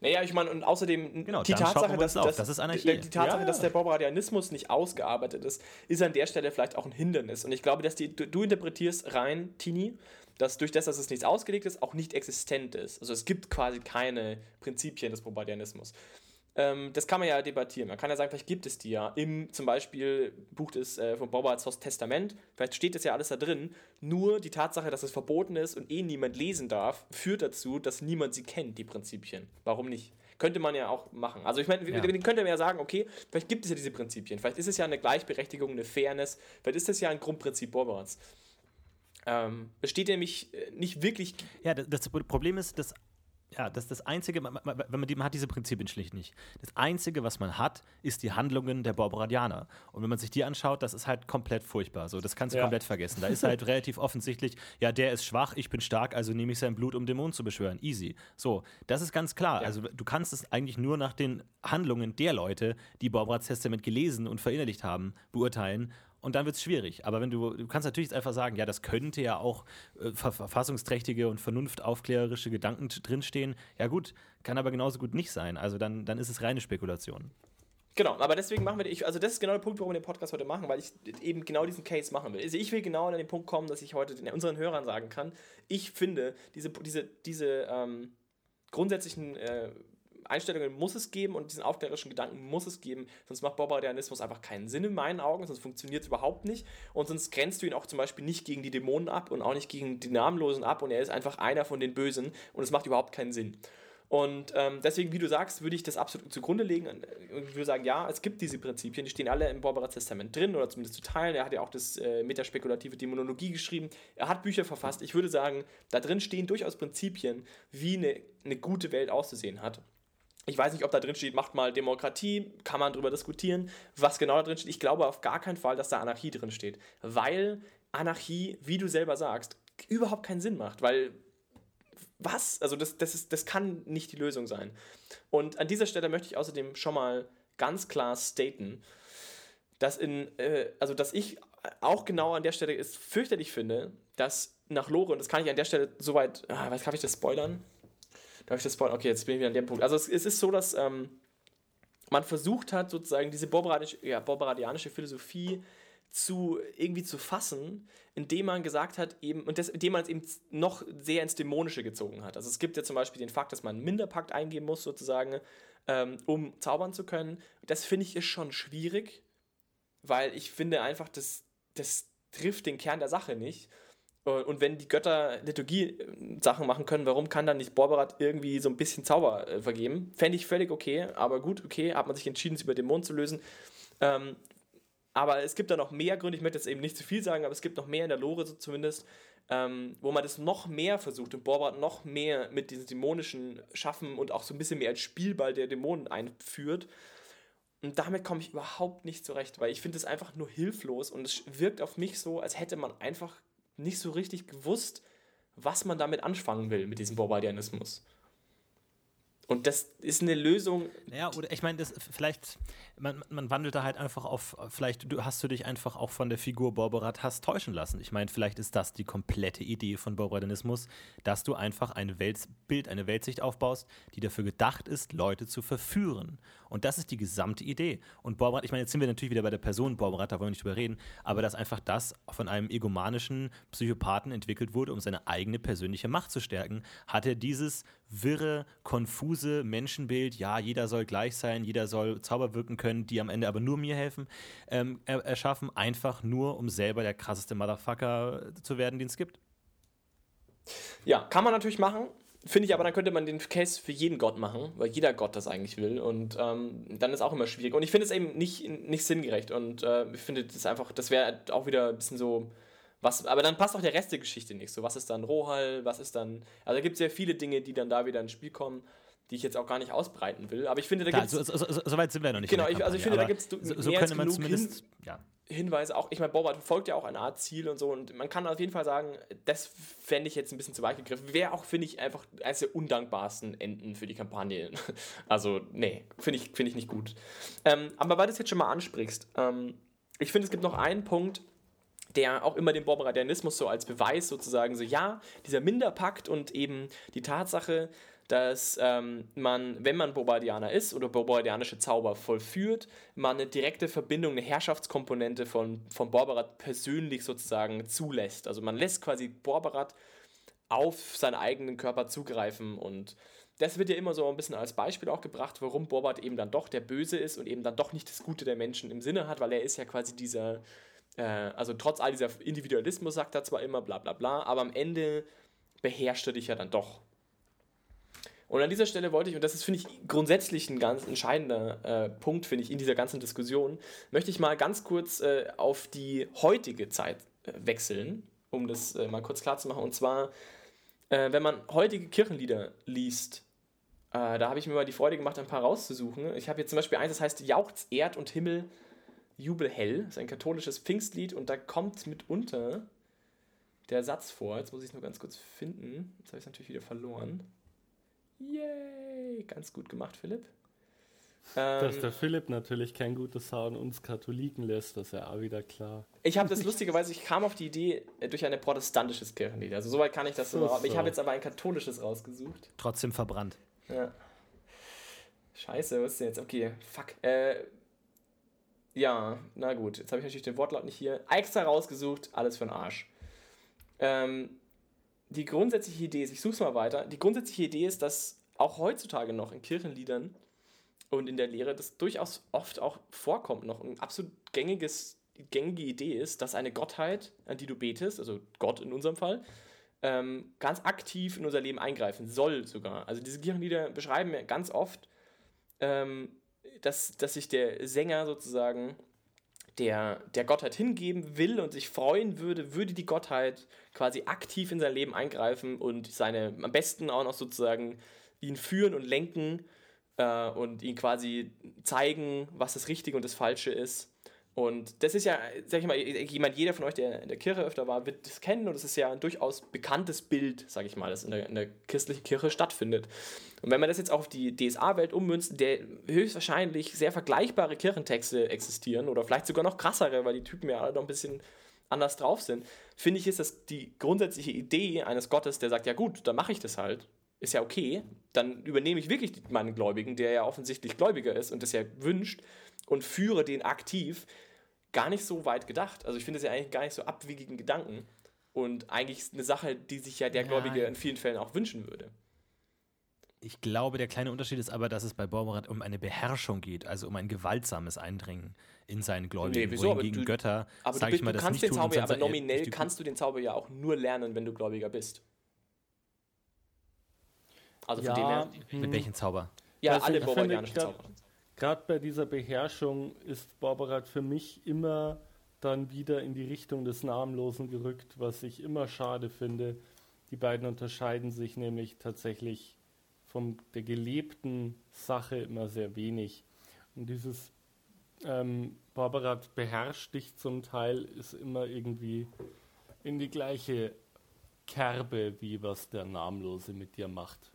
Naja, ich meine, und außerdem Genau, die Tatsache, dass, dass Das. Die, die Tatsache, Ja, dass der Barbaradianismus nicht ausgearbeitet ist, ist an der Stelle vielleicht auch ein Hindernis. Und ich glaube, dass die, du, du interpretierst rein, Tini, dass durch das, dass es nicht ausgelegt ist, auch nicht existent ist. Also es gibt quasi keine Prinzipien des Barbaradianismus. Ähm, das kann man ja debattieren. Man kann ja sagen, vielleicht gibt es die ja im zum Beispiel Buch des äh, von Bobarts Testament. Vielleicht steht das ja alles da drin. Nur die Tatsache, dass es verboten ist und eh niemand lesen darf, führt dazu, dass niemand sie kennt, die Prinzipien. Warum nicht? Könnte man ja auch machen. Also ich meine, Ja. könnte man ja sagen, okay, vielleicht gibt es ja diese Prinzipien. Vielleicht ist es ja eine Gleichberechtigung, eine Fairness. Vielleicht ist das ja ein Grundprinzip Borbarats. Ähm, es steht nämlich äh, nicht wirklich Ja, das, Problem ist, dass ja, das das Einzige, wenn man, die, man hat diese Prinzipien schlicht nicht. Das Einzige, was man hat, ist die Handlungen der Barbaradianer. Und wenn man sich die anschaut, das ist halt komplett furchtbar. So, das kannst du Ja. komplett vergessen. Da ist halt relativ offensichtlich, ja, der ist schwach, ich bin stark, also nehme ich sein Blut, um Dämonen zu beschwören. Easy. So, das ist ganz klar. Ja. Also du kannst es eigentlich nur nach den Handlungen der Leute, die Barbarats Testament gelesen und verinnerlicht haben, beurteilen. Und dann wird es schwierig. Aber wenn du, du kannst natürlich jetzt einfach sagen, ja, das könnte ja auch äh, ver verfassungsträchtige und vernunftaufklärerische Gedanken drinstehen. Ja gut, kann aber genauso gut nicht sein. Also dann, dann ist es reine Spekulation. Genau, aber deswegen machen wir, ich, also das ist genau der Punkt, warum wir den Podcast heute machen, weil ich eben genau diesen Case machen will. Also ich will genau an den Punkt kommen, dass ich heute unseren Hörern sagen kann, ich finde, diese, diese, diese ähm, grundsätzlichen äh, Einstellungen muss es geben und diesen aufklärerischen Gedanken muss es geben, sonst macht Barbaradianismus einfach keinen Sinn in meinen Augen, sonst funktioniert es überhaupt nicht und sonst grenzt du ihn auch zum Beispiel nicht gegen die Dämonen ab und auch nicht gegen die Namenlosen ab und er ist einfach einer von den Bösen und es macht überhaupt keinen Sinn. Und ähm, deswegen, wie du sagst, würde ich das absolut zugrunde legen. Und würde sagen, ja, es gibt diese Prinzipien, die stehen alle im Barbaras Testament drin oder zumindest zu teilen. Er hat ja auch das äh, metaspekulative Dämonologie geschrieben. Er hat Bücher verfasst. Ich würde sagen, da drin stehen durchaus Prinzipien, wie eine, eine gute Welt auszusehen hat. Ich weiß nicht, ob da drin steht, macht mal Demokratie, kann man darüber diskutieren, was genau da drin steht. Ich glaube auf gar keinen Fall, dass da Anarchie drin steht, weil Anarchie, wie du selber sagst, überhaupt keinen Sinn macht, weil was? Also das, das, ist, das kann nicht die Lösung sein. Und an dieser Stelle möchte ich außerdem schon mal ganz klar staten, dass in, äh, also dass ich auch genau an der Stelle es fürchterlich finde, dass nach Lore, und das kann ich an der Stelle soweit, ah, was kann ich das spoilern? Darf ich das spoilern? Okay, jetzt bin ich wieder an dem Punkt. Also es, es ist so, dass ähm, man versucht hat, sozusagen diese barbaradisch, ja, Philosophie zu irgendwie zu fassen, indem man gesagt hat, eben, und das, indem man es eben noch sehr ins Dämonische gezogen hat. Also es gibt ja zum Beispiel den Fakt, dass man einen Minderpakt eingeben muss, sozusagen, ähm, um zaubern zu können. Das finde ich ist schon schwierig, weil ich finde einfach, das, das trifft den Kern der Sache nicht. Äh, Und wenn die Götter Liturgie-Sachen machen können, warum kann dann nicht Borberat irgendwie so ein bisschen Zauber äh, vergeben? Fände ich völlig okay, aber gut, okay, hat man sich entschieden, es über Dämonen zu lösen. Ähm, aber es gibt da noch mehr Gründe, ich möchte jetzt eben nicht zu viel sagen, aber es gibt noch mehr in der Lore so zumindest, ähm, wo man das noch mehr versucht und Borberat noch mehr mit diesen dämonischen Schaffen und auch so ein bisschen mehr als Spielball der Dämonen einführt. Und damit komme ich überhaupt nicht zurecht, weil ich finde es einfach nur hilflos und es wirkt auf mich so, als hätte man einfach nicht so richtig gewusst, was man damit anfangen will, mit diesem Barbardianismus. Und das ist eine Lösung. Ja, oder ich meine, das vielleicht, man, man wandelt da halt einfach auf, vielleicht du, hast du dich einfach auch von der Figur Borberat hast täuschen lassen. Ich meine, vielleicht ist das die komplette Idee von Borberatinismus, dass du einfach ein Weltbild, eine Weltsicht aufbaust, die dafür gedacht ist, Leute zu verführen. Und das ist die gesamte Idee. Und Borberat, ich meine, jetzt sind wir natürlich wieder bei der Person Borberat, da wollen wir nicht drüber reden, aber dass einfach das von einem egomanischen Psychopathen entwickelt wurde, um seine eigene persönliche Macht zu stärken, hat er dieses wirre, konfuse Menschenbild, ja, jeder soll gleich sein, jeder soll Zauber wirken können, die am Ende aber nur mir helfen, ähm, erschaffen, einfach nur, um selber der krasseste Motherfucker zu werden, den es gibt. Ja, kann man natürlich machen. Finde ich aber, dann könnte man den Case für jeden Gott machen, weil jeder Gott das eigentlich will. Und ähm, dann ist auch immer schwierig. Und ich finde es eben nicht, nicht sinngerecht. Und äh, ich finde das einfach, das wäre auch wieder ein bisschen so. Was, aber dann passt auch der Rest der Geschichte nicht. So, was ist dann Rohall? Was ist dann. Also da gibt es sehr viele Dinge, die dann da wieder ins Spiel kommen die ich jetzt auch gar nicht ausbreiten will. Aber ich finde, da gibt es. So, so, so, so, weit sind wir noch nicht. Genau, ich, also ich finde, da gibt es so, so könnte man zumindest. Hin, ja. Hinweise auch. Ich meine, Boba verfolgt ja auch eine Art Ziel und so. Und man kann auf jeden Fall sagen, das fände ich jetzt ein bisschen zu weit gegriffen. Wäre auch, finde ich, einfach eines der undankbarsten Enden für die Kampagne. Also, nee, finde ich, find ich nicht gut. Ähm, aber weil du es jetzt schon mal ansprichst, ähm, ich finde, es gibt noch einen Punkt, der auch immer den Borberadianismus so als Beweis sozusagen so, ja, dieser Minderpakt und eben die Tatsache, dass ähm, man, wenn man Bobardianer ist oder Bobardianische Zauber vollführt, man eine direkte Verbindung, eine Herrschaftskomponente von, von Borberat persönlich sozusagen zulässt. Also man lässt quasi Borberat auf seinen eigenen Körper zugreifen und das wird ja immer so ein bisschen als Beispiel auch gebracht, warum Borbert eben dann doch der Böse ist und eben dann doch nicht das Gute der Menschen im Sinne hat, weil er ist ja quasi dieser, äh, also trotz all dieser Individualismus sagt er zwar immer bla bla bla, aber am Ende beherrscht er dich ja dann doch. Und an dieser Stelle wollte ich, und das ist, finde ich, grundsätzlich ein ganz entscheidender äh, Punkt, finde ich, in dieser ganzen Diskussion, möchte ich mal ganz kurz äh, auf die heutige Zeit äh, wechseln, um das äh, mal kurz klar zu machen. Und zwar, äh, wenn man heutige Kirchenlieder liest, äh, da habe ich mir mal die Freude gemacht, ein paar rauszusuchen. Ich habe jetzt zum Beispiel eins, das heißt Jauchz Erd und Himmel, Jubel hell. Das ist ein katholisches Pfingstlied und da kommt mitunter der Satz vor. Jetzt muss ich es nur ganz kurz finden. Jetzt habe ich es natürlich wieder verloren. Yay! Ganz gut gemacht, Philipp. Dass ähm, der Philipp natürlich kein gutes Haar an uns Katholiken lässt, das ist ja auch wieder klar. Ich habe das lustigerweise, ich kam auf die Idee äh, durch ein protestantisches Kirchenlied. Also soweit kann ich das so, so. Ich habe jetzt aber ein katholisches rausgesucht. Trotzdem verbrannt. Ja. Scheiße, was ist denn jetzt? Okay, fuck. Äh, ja, na gut. Jetzt habe ich natürlich den Wortlaut nicht hier. Extra rausgesucht, alles für den Arsch. Ähm, die grundsätzliche Idee ist, ich suche es mal weiter, die grundsätzliche Idee ist, dass auch heutzutage noch in Kirchenliedern und in der Lehre das durchaus oft auch vorkommt, noch ein absolut gängiges, gängige Idee ist, dass eine Gottheit, an die du betest, also Gott in unserem Fall, ähm, ganz aktiv in unser Leben eingreifen soll sogar. Also diese Kirchenlieder beschreiben ganz oft, ähm, dass, dass sich der Sänger sozusagen der, der Gottheit hingeben will und sich freuen würde, würde die Gottheit quasi aktiv in sein Leben eingreifen und seine, am besten auch noch sozusagen ihn führen und lenken äh, und ihn quasi zeigen, was das Richtige und das Falsche ist. Und das ist ja, sag ich mal, jemand, jeder von euch, der in der Kirche öfter war, wird das kennen und es ist ja ein durchaus bekanntes Bild, sag ich mal, das in der, in der christlichen Kirche stattfindet. Und wenn man das jetzt auf die DSA-Welt ummünzt, der höchstwahrscheinlich sehr vergleichbare Kirchentexte existieren oder vielleicht sogar noch krassere, weil die Typen ja alle noch ein bisschen anders drauf sind, finde ich, ist das die grundsätzliche Idee eines Gottes, der sagt, ja gut, dann mache ich das halt, ist ja okay, dann übernehme ich wirklich meinen Gläubigen, der ja offensichtlich Gläubiger ist und das ja wünscht, und führe den aktiv, gar nicht so weit gedacht. Also ich finde es ja eigentlich gar nicht so abwegigen Gedanken und eigentlich eine Sache, die sich ja der Gläubige in vielen Fällen auch wünschen würde. Ich glaube, der kleine Unterschied ist aber, dass es bei Borberat um eine Beherrschung geht, also um ein gewaltsames Eindringen in seinen Gläubigen. Nee, wieso? Gegen Götter, aber du, ich mal, du kannst den Zauber ja, aber nominell kannst du den Zauber ja auch nur lernen, wenn du Gläubiger bist. Also ja, von dem her. Mit welchem Zauber? Ja, also alle borberatianischen Zauber gerade bei dieser Beherrschung ist Barbarat für mich immer dann wieder in die Richtung des Namenlosen gerückt, was ich immer schade finde. Die beiden unterscheiden sich nämlich tatsächlich von der gelebten Sache immer sehr wenig. Und dieses ähm, Barbarat beherrscht dich zum Teil, ist immer irgendwie in die gleiche Kerbe, wie was der Namenlose mit dir macht.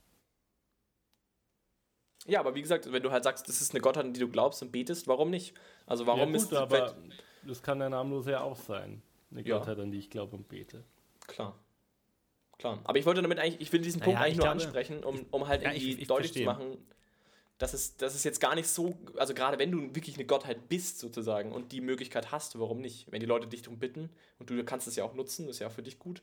Ja, aber wie gesagt, wenn du halt sagst, das ist eine Gottheit, an die du glaubst und betest, warum nicht? Also warum ja, gut, ist aber das kann der namenlose ja auch sein. Eine Ja. Gottheit, an die ich glaube und bete. Klar. Klar. Aber ich wollte damit eigentlich, ich will diesen Punkt Naja, eigentlich ich nur glaube- ansprechen, um, um halt Ja, ich- irgendwie ich deutlich verstehe. zu machen, dass es, dass es jetzt gar nicht so, also gerade wenn du wirklich eine Gottheit bist sozusagen und die Möglichkeit hast, warum nicht? Wenn die Leute dich darum bitten und du kannst es ja auch nutzen, das ist ja auch für dich gut.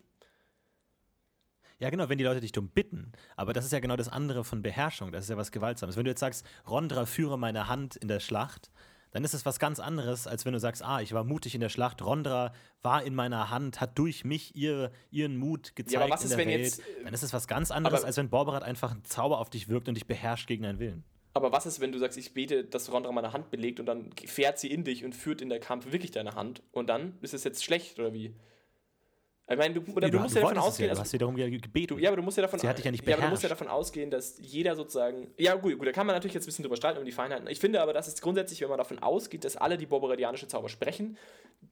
Ja, genau, wenn die Leute dich darum bitten. Aber das ist ja genau das andere von Beherrschung. Das ist ja was Gewaltsames. Wenn du jetzt sagst, Rondra führe meine Hand in der Schlacht, dann ist es was ganz anderes, als wenn du sagst, ah, ich war mutig in der Schlacht, Rondra war in meiner Hand, hat durch mich ihre, ihren Mut gezeigt Ja, aber was in ist, der wenn Welt. jetzt, äh, dann ist es was ganz anderes, als wenn Borberat einfach ein Zauber auf dich wirkt und dich beherrscht gegen deinen Willen. Aber was ist, wenn du sagst, ich bete, dass Rondra meine Hand belegt und dann fährt sie in dich und führt in der Kampf wirklich deine Hand und dann ist es jetzt schlecht oder wie? Ich meine, du, oder Nee, du, musst ja davon ausgehen, du dass hast wiederum gebeten. Du, ja, aber du musst ja davon, Sie hat dich ja nicht ja, aber du musst ja davon ausgehen, dass jeder sozusagen. Ja, gut, gut, da kann man natürlich jetzt ein bisschen drüber streiten um die Feinheiten. Ich finde aber, dass es grundsätzlich, wenn man davon ausgeht, dass alle, die borberidianische Zauber sprechen,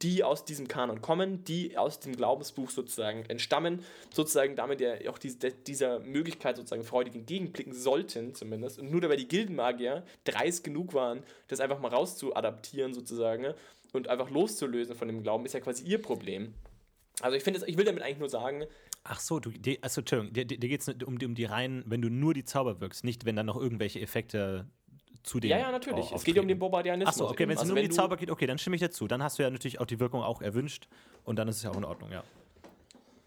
die aus diesem Kanon kommen, die aus dem Glaubensbuch sozusagen entstammen, sozusagen damit ja auch diese, dieser Möglichkeit sozusagen freudig entgegenblicken sollten, zumindest. Und nur weil die Gildenmagier dreist genug waren, das einfach mal rauszuadaptieren sozusagen und einfach loszulösen von dem Glauben, ist ja quasi ihr Problem. Also ich finde, ich will damit eigentlich nur sagen, Ach so, du, die, achso, Entschuldigung, dir, dir geht es um, die- um die rein, wenn du nur die Zauber wirkst, nicht wenn dann noch irgendwelche Effekte zu den Ja, ja, natürlich. au- Es geht um den auftreten. Bombardianismus. Achso, okay, wenn es Also nur um die Zauber geht, okay, dann stimme ich dazu. Dann hast du ja natürlich auch die Wirkung auch erwünscht und dann ist es ja auch in Ordnung, ja.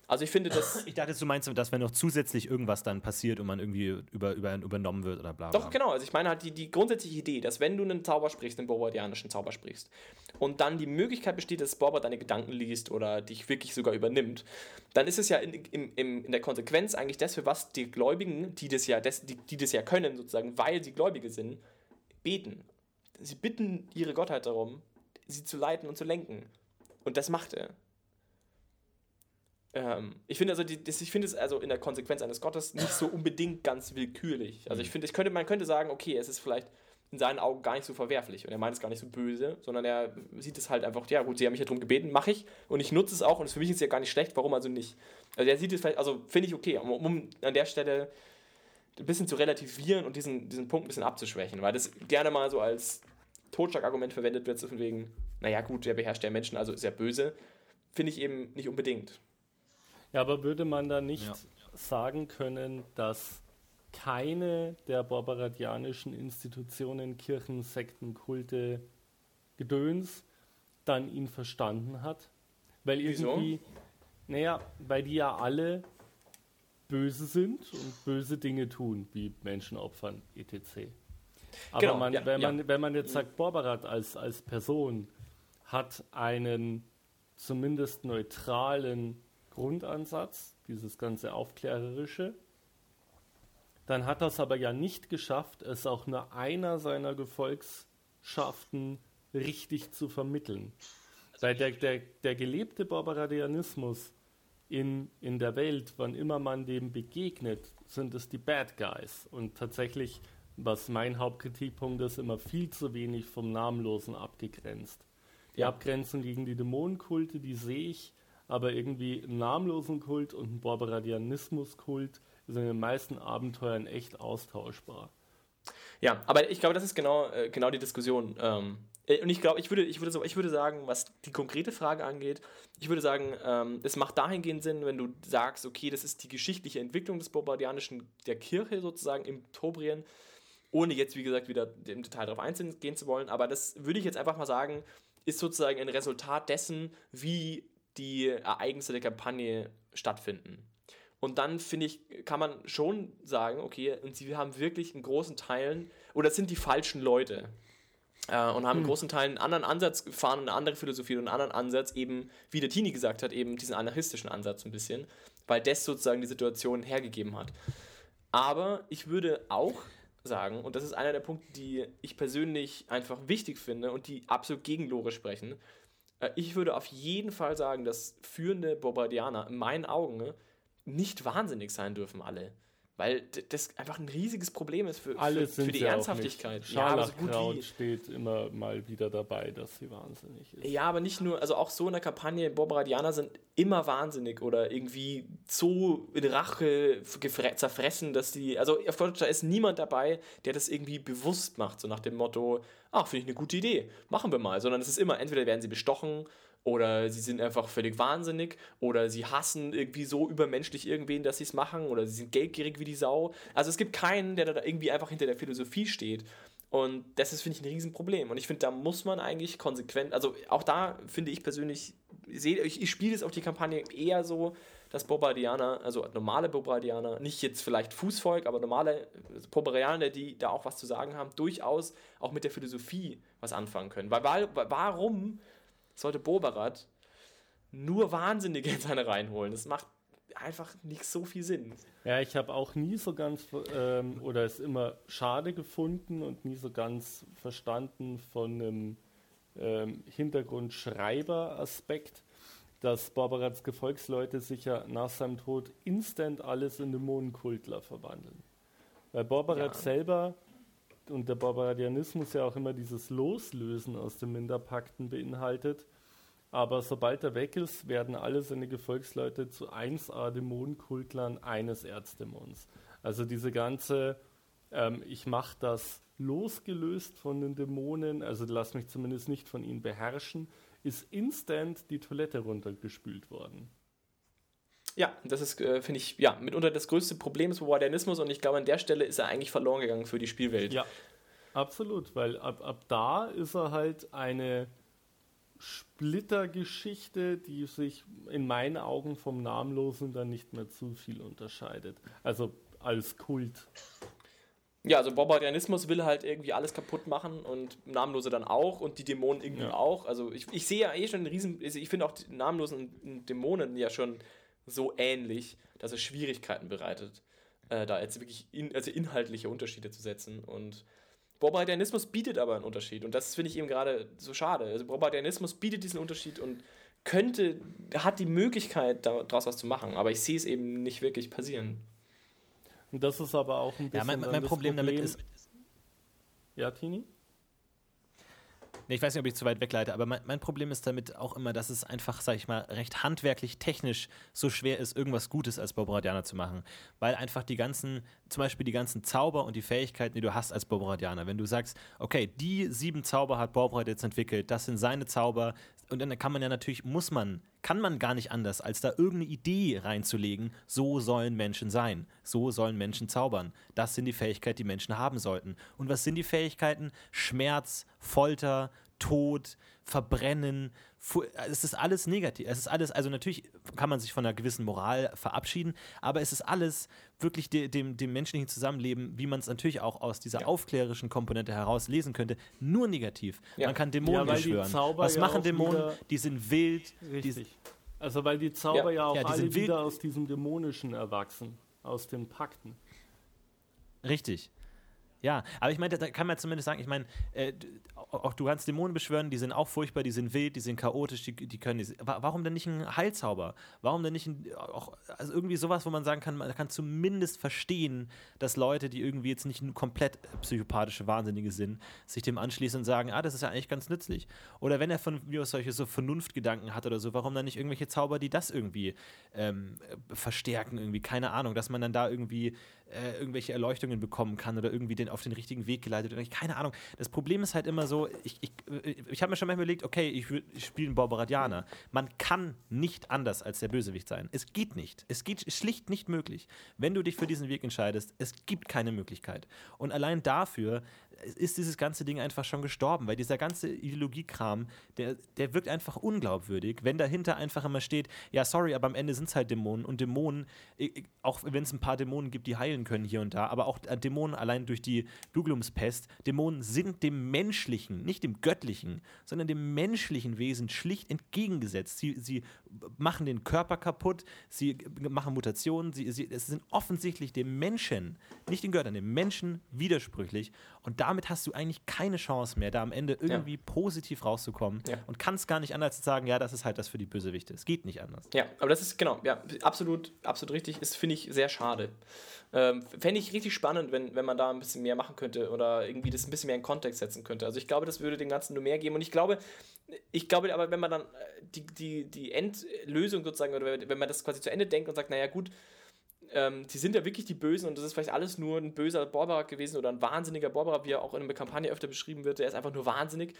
Also ich finde das. Ich dachte, du meinst, dass wenn noch zusätzlich irgendwas dann passiert und man irgendwie über, über, übernommen wird oder bla bla. Doch, genau. Also ich meine halt die, die grundsätzliche Idee, dass wenn du einen Zauber sprichst, einen bobardianischen Zauber sprichst, und dann die Möglichkeit besteht, dass Borbard deine Gedanken liest oder dich wirklich sogar übernimmt, dann ist es ja in, im, im, in der Konsequenz eigentlich das, für was die Gläubigen, die das ja, das, die, die das ja können, sozusagen, weil sie Gläubige sind, beten. Sie bitten ihre Gottheit darum, sie zu leiten und zu lenken. Und das macht er. Ähm, ich finde also, die, das, ich finde es also in der Konsequenz eines Gottes nicht so unbedingt ganz willkürlich. Also ich finde, ich könnte, man könnte sagen, okay, es ist vielleicht in seinen Augen gar nicht so verwerflich und er meint es gar nicht so böse, sondern er sieht es halt einfach, ja gut, sie haben mich ja darum gebeten, mache ich und ich nutze es auch und für mich ist es ja gar nicht schlecht, warum also nicht? Also er sieht es vielleicht, also finde ich okay, um, um an der Stelle ein bisschen zu relativieren und diesen, diesen Punkt ein bisschen abzuschwächen, weil das gerne mal so als Totschlagargument verwendet wird, so von wegen, naja gut, der beherrscht ja Menschen, also ist er böse, finde ich eben nicht unbedingt. Ja, aber würde man da nicht Ja. sagen können, dass keine der barbaradianischen Institutionen, Kirchen, Sekten, Kulte, Gedöns dann ihn verstanden hat? Weil Wieso? irgendwie, naja, weil die ja alle böse sind und böse Dinge tun, wie Menschen opfern, etc. Aber Genau, man, ja, wenn, ja. man, wenn man jetzt sagt, Borbarat als, als Person hat einen zumindest neutralen Grundansatz, dieses ganze Aufklärerische, dann hat das aber ja nicht geschafft, es auch nur einer seiner Gefolgschaften richtig zu vermitteln. Weil der, der, der gelebte Barbaradianismus in, in der Welt, wann immer man dem begegnet, sind es die Bad Guys. Und tatsächlich, was mein Hauptkritikpunkt ist, immer viel zu wenig vom Namenlosen abgegrenzt. Die Ja. Abgrenzung gegen die Dämonenkulte, die sehe ich, aber irgendwie einen namenlosen Kult und einen Barbaradianismus-Kult sind in den meisten Abenteuern echt austauschbar. Ja, aber ich glaube, das ist genau, äh, genau die Diskussion. Ähm, äh, und ich glaube, ich würde, ich, würde so, ich würde sagen, was die konkrete Frage angeht, ich würde sagen, ähm, es macht dahingehend Sinn, wenn du sagst, okay, das ist die geschichtliche Entwicklung des Bombardianischen, der Kirche sozusagen im Tobrien, ohne jetzt, wie gesagt, wieder im Detail darauf eingehen zu wollen, aber das würde ich jetzt einfach mal sagen, ist sozusagen ein Resultat dessen, wie die Ereignisse der Kampagne stattfinden. Und dann finde ich, kann man schon sagen, okay, und sie haben wirklich in großen Teilen, oder es sind die falschen Leute. Äh, und haben in großen Teilen einen anderen Ansatz gefahren, eine andere Philosophie und einen anderen Ansatz, eben, wie der Tini gesagt hat, eben diesen anarchistischen Ansatz ein bisschen, weil das sozusagen die Situation hergegeben hat. Aber ich würde auch sagen, und das ist einer der Punkte, die ich persönlich einfach wichtig finde und die absolut gegen Lore sprechen, ich würde auf jeden Fall sagen, dass führende Bombardianer in meinen Augen ne, nicht wahnsinnig sein dürfen alle. Weil das einfach ein riesiges Problem ist für, für, für die Ernsthaftigkeit. Ja, aber so steht immer mal wieder dabei, dass sie wahnsinnig ist. Ja, aber nicht nur, also auch so in der Kampagne, Borbaradianer sind immer wahnsinnig oder irgendwie so in Rache zerfressen, dass die, also da ist niemand dabei, der das irgendwie bewusst macht, so nach dem Motto, ach, finde ich eine gute Idee, machen wir mal, sondern es ist immer, entweder werden sie bestochen oder sie sind einfach völlig wahnsinnig oder sie hassen irgendwie so übermenschlich irgendwen, dass sie es machen oder sie sind geldgierig wie die Sau. Also es gibt keinen, der da irgendwie einfach hinter der Philosophie steht. Und das ist, finde ich, ein Riesenproblem. Und ich finde, da muss man eigentlich konsequent, also auch da finde ich persönlich, ich, ich spiele es auf die Kampagne eher so, dass Bobardianer, also normale Bobardianer, nicht jetzt vielleicht Fußvolk, aber normale Bobardianer, die da auch was zu sagen haben, durchaus auch mit der Philosophie was anfangen können. Weil, weil warum sollte Boberat nur Wahnsinnige in seine Reihen holen. Das macht einfach nicht so viel Sinn. Ja, ich habe auch nie so ganz ähm, oder es immer schade gefunden und nie so ganz verstanden von einem ähm, Hintergrundschreiber-Aspekt, dass Barbarats Gefolgsleute sich ja nach seinem Tod instant alles in Dämonenkultler verwandeln. Weil Barbarat ja. selber und der Barbaradianismus ja auch immer dieses Loslösen aus den Minderpakten beinhaltet. Aber sobald er weg ist, werden alle seine Gefolgsleute zu 1A-Dämonenkultlern eines Erzdämons. Also diese ganze, ähm, ich mache das losgelöst von den Dämonen, also lass mich zumindest nicht von ihnen beherrschen, ist instant die Toilette runtergespült worden. Ja, das ist, äh, finde ich, ja, mitunter das größte Problem ist Modernismus und ich glaube, an der Stelle ist er eigentlich verloren gegangen für die Spielwelt. Ja, absolut, weil ab, ab da ist er halt eine Splittergeschichte, die sich in meinen Augen vom Namenlosen dann nicht mehr zu viel unterscheidet. Also als Kult. Ja, also Barbarianismus will halt irgendwie alles kaputt machen und Namenlose dann auch und die Dämonen irgendwie ja. auch. Also ich, ich sehe ja eh schon einen riesen, also ich finde auch die Namenlosen Dämonen ja schon so ähnlich, dass es Schwierigkeiten bereitet, äh, da jetzt wirklich in, also inhaltliche Unterschiede zu setzen. Und Bobardianismus bietet aber einen Unterschied und das finde ich eben gerade so schade. Also Bobardianismus bietet diesen Unterschied und könnte, hat die Möglichkeit, daraus was zu machen, aber ich sehe es eben nicht wirklich passieren. Und das ist aber auch ein bisschen. Ja, mein, mein Problem, Problem damit ist. Ja, Tini? Nee, ich weiß nicht, ob ich zu weit wegleite, aber mein, mein, Problem ist damit auch immer, dass es einfach, sag ich mal, recht handwerklich, technisch so schwer ist, irgendwas Gutes als Bobradianer zu machen. Weil einfach die ganzen, zum Beispiel die ganzen Zauber und die Fähigkeiten, die du hast als Bobradianer, wenn du sagst, okay, die sieben Zauber hat Bobrad jetzt entwickelt, das sind seine Zauber, und dann kann man ja natürlich, muss man, kann man gar nicht anders, als da irgendeine Idee reinzulegen, so sollen Menschen sein, so sollen Menschen zaubern. Das sind die Fähigkeiten, die Menschen haben sollten. Und was sind die Fähigkeiten? Schmerz, Folter, Tod, Verbrennen, es ist alles negativ. Es ist alles, also natürlich kann man sich von einer gewissen Moral verabschieden, aber es ist alles wirklich de, dem, dem menschlichen Zusammenleben, wie man es natürlich auch aus dieser ja. aufklärerischen Komponente heraus lesen könnte, nur negativ. Ja. Man kann Dämonen ja, beschwören. Was machen Dämonen? Die sind wild. Richtig. Die, also weil die Zauber ja, auch alle wieder aus diesem Dämonischen erwachsen, aus den Pakten. Richtig. Ja, aber ich meine, da kann man zumindest sagen, ich meine, äh, auch du kannst Dämonen beschwören, die sind auch furchtbar, die sind wild, die sind chaotisch, die, die können. Die, warum denn nicht ein Heilzauber? Warum denn nicht ein, auch, also irgendwie sowas, wo man sagen kann, man kann zumindest verstehen, dass Leute, die irgendwie jetzt nicht komplett psychopathische Wahnsinnige sind, sich dem anschließen und sagen, ah, das ist ja eigentlich ganz nützlich. Oder wenn er von mir aus solche so Vernunftgedanken hat oder so, warum dann nicht irgendwelche Zauber, die das irgendwie ähm, verstärken, irgendwie, keine Ahnung, dass man dann da irgendwie äh, irgendwelche Erleuchtungen bekommen kann oder irgendwie den auf den richtigen Weg geleitet oder keine Ahnung. Das Problem ist halt immer so, ich, ich, ich habe mir schon mal überlegt, okay, ich, ich spiele einen Barbaradianer. Man kann nicht anders als der Bösewicht sein. Es geht nicht. Es geht schlicht nicht möglich. Wenn du dich für diesen Weg entscheidest, es gibt keine Möglichkeit. Und allein dafür ist dieses ganze Ding einfach schon gestorben, weil dieser ganze Ideologiekram, der, der wirkt einfach unglaubwürdig, wenn dahinter einfach immer steht, ja, sorry, aber am Ende sind es halt Dämonen und Dämonen, auch wenn es ein paar Dämonen gibt, die heilen können hier und da, aber auch äh, Dämonen allein durch die Duglumspest, Dämonen sind dem menschlichen, nicht dem göttlichen, sondern dem menschlichen Wesen schlicht entgegengesetzt. Sie, sie machen den Körper kaputt, sie machen Mutationen, sie, sie, es sind offensichtlich dem Menschen, nicht den Göttern, dem Menschen widersprüchlich und damit hast du eigentlich keine Chance mehr, da am Ende irgendwie ja. positiv rauszukommen ja. und kannst gar nicht anders sagen, ja, das ist halt das für die Bösewichte. Es geht nicht anders. Ja, aber das ist genau, ja, absolut, absolut richtig, ist, finde ich, sehr schade. Äh, Ähm, Fände ich richtig spannend, wenn, wenn man da ein bisschen mehr machen könnte oder irgendwie das ein bisschen mehr in Kontext setzen könnte. Also ich glaube, das würde dem Ganzen nur mehr geben. Und ich glaube, ich glaube aber, wenn man dann äh, die, die, die Endlösung sozusagen, oder wenn man das quasi zu Ende denkt und sagt, naja gut, ähm, die sind ja wirklich die Bösen und das ist vielleicht alles nur ein böser Borbarat gewesen oder ein wahnsinniger Borbarat, wie er auch in der Kampagne öfter beschrieben wird, der ist einfach nur wahnsinnig,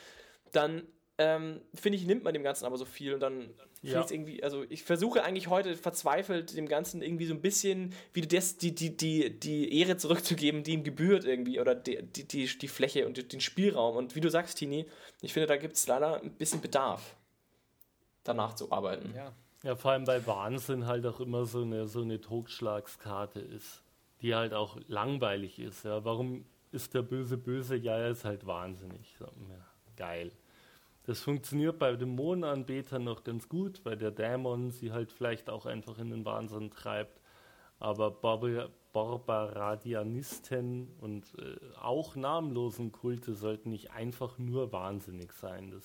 dann ähm, finde ich, nimmt man dem Ganzen aber so viel und dann ja. ich irgendwie, also ich versuche eigentlich heute verzweifelt dem Ganzen irgendwie so ein bisschen wieder das, die, die, die, die Ehre zurückzugeben, die ihm gebührt irgendwie oder die, die, die, die Fläche und den Spielraum. Und wie du sagst, Tini, ich finde, da gibt es leider ein bisschen Bedarf, danach zu arbeiten. Ja. ja, vor allem bei Wahnsinn halt auch immer so eine, so eine Totschlagskarte ist, die halt auch langweilig ist. Ja, warum ist der Böse böse? Ja, er ist halt wahnsinnig. So, ja, geil. Das funktioniert bei Dämonenanbetern noch ganz gut, weil der Dämon sie halt vielleicht auch einfach in den Wahnsinn treibt. Aber Barbar Barbaradianisten und äh, auch namenlosen Kulte sollten nicht einfach nur wahnsinnig sein. Das,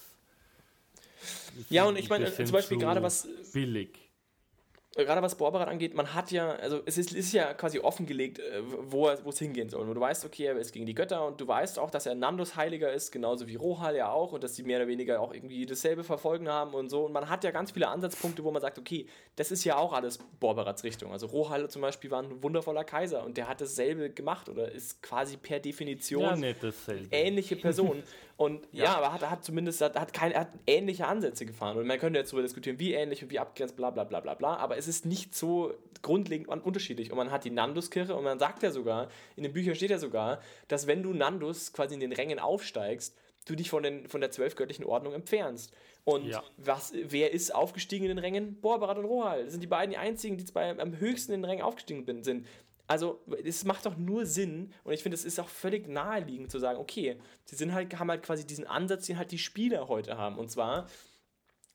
das ja, und ich meine, zum Beispiel gerade was. Billig gerade was Borberat angeht, man hat ja, also es ist, ist ja quasi offengelegt, äh, wo es hingehen soll. Und du weißt, okay, er ist gegen die Götter und du weißt auch, dass er Nandos Heiliger ist, genauso wie Rohal ja auch und dass sie mehr oder weniger auch irgendwie dasselbe verfolgen haben und so. Und man hat ja ganz viele Ansatzpunkte, wo man sagt, okay, das ist ja auch alles Borberats Richtung. Also Rohal zum Beispiel war ein wundervoller Kaiser und der hat dasselbe gemacht oder ist quasi per Definition ja, ähnliche Person. Und ja, ja aber hat, hat zumindest hat, hat, keine, hat ähnliche Ansätze gefahren. Und man könnte jetzt darüber diskutieren, wie ähnlich und wie abgrenzt, bla bla bla bla bla. Aber es ist nicht so grundlegend unterschiedlich. Und man hat die Nandus-Kirche und man sagt ja sogar, in den Büchern steht ja sogar, dass wenn du Nandus quasi in den Rängen aufsteigst, du dich von, den, von der zwölfgöttlichen Ordnung entfernst. Und ja. was, wer ist aufgestiegen in den Rängen? Borbarat und Rohal. Das sind die beiden die einzigen, die bei, am höchsten in den Rängen aufgestiegen sind. Also, es macht doch nur Sinn und ich finde, es ist auch völlig naheliegend zu sagen, okay, sie sind halt, haben halt quasi diesen Ansatz, den halt die Spieler heute haben. Und zwar,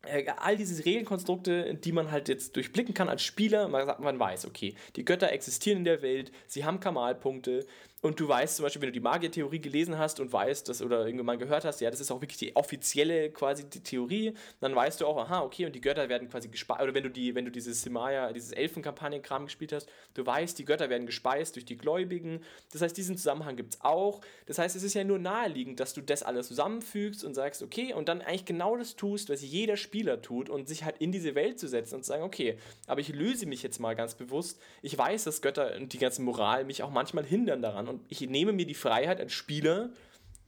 äh, all diese Regelkonstrukte, die man halt jetzt durchblicken kann als Spieler, man, man weiß, okay, die Götter existieren in der Welt, sie haben Kamalpunkte, und du weißt zum Beispiel, wenn du die Magiertheorie gelesen hast und weißt, dass, oder irgendwann gehört hast, ja, das ist auch wirklich die offizielle quasi die Theorie, dann weißt du auch, aha, okay, und die Götter werden quasi gespeist, oder wenn du die, wenn du dieses Simaya, dieses Elfenkampagnenkram gespielt hast, du weißt, die Götter werden gespeist durch die Gläubigen. Das heißt, diesen Zusammenhang gibt es auch. Das heißt, es ist ja nur naheliegend, dass du das alles zusammenfügst und sagst, okay, und dann eigentlich genau das tust, was jeder Spieler tut und sich halt in diese Welt zu setzen und zu sagen, okay, aber ich löse mich jetzt mal ganz bewusst. Ich weiß, dass Götter und die ganze Moral mich auch manchmal hindern daran und ich nehme mir die Freiheit als Spieler,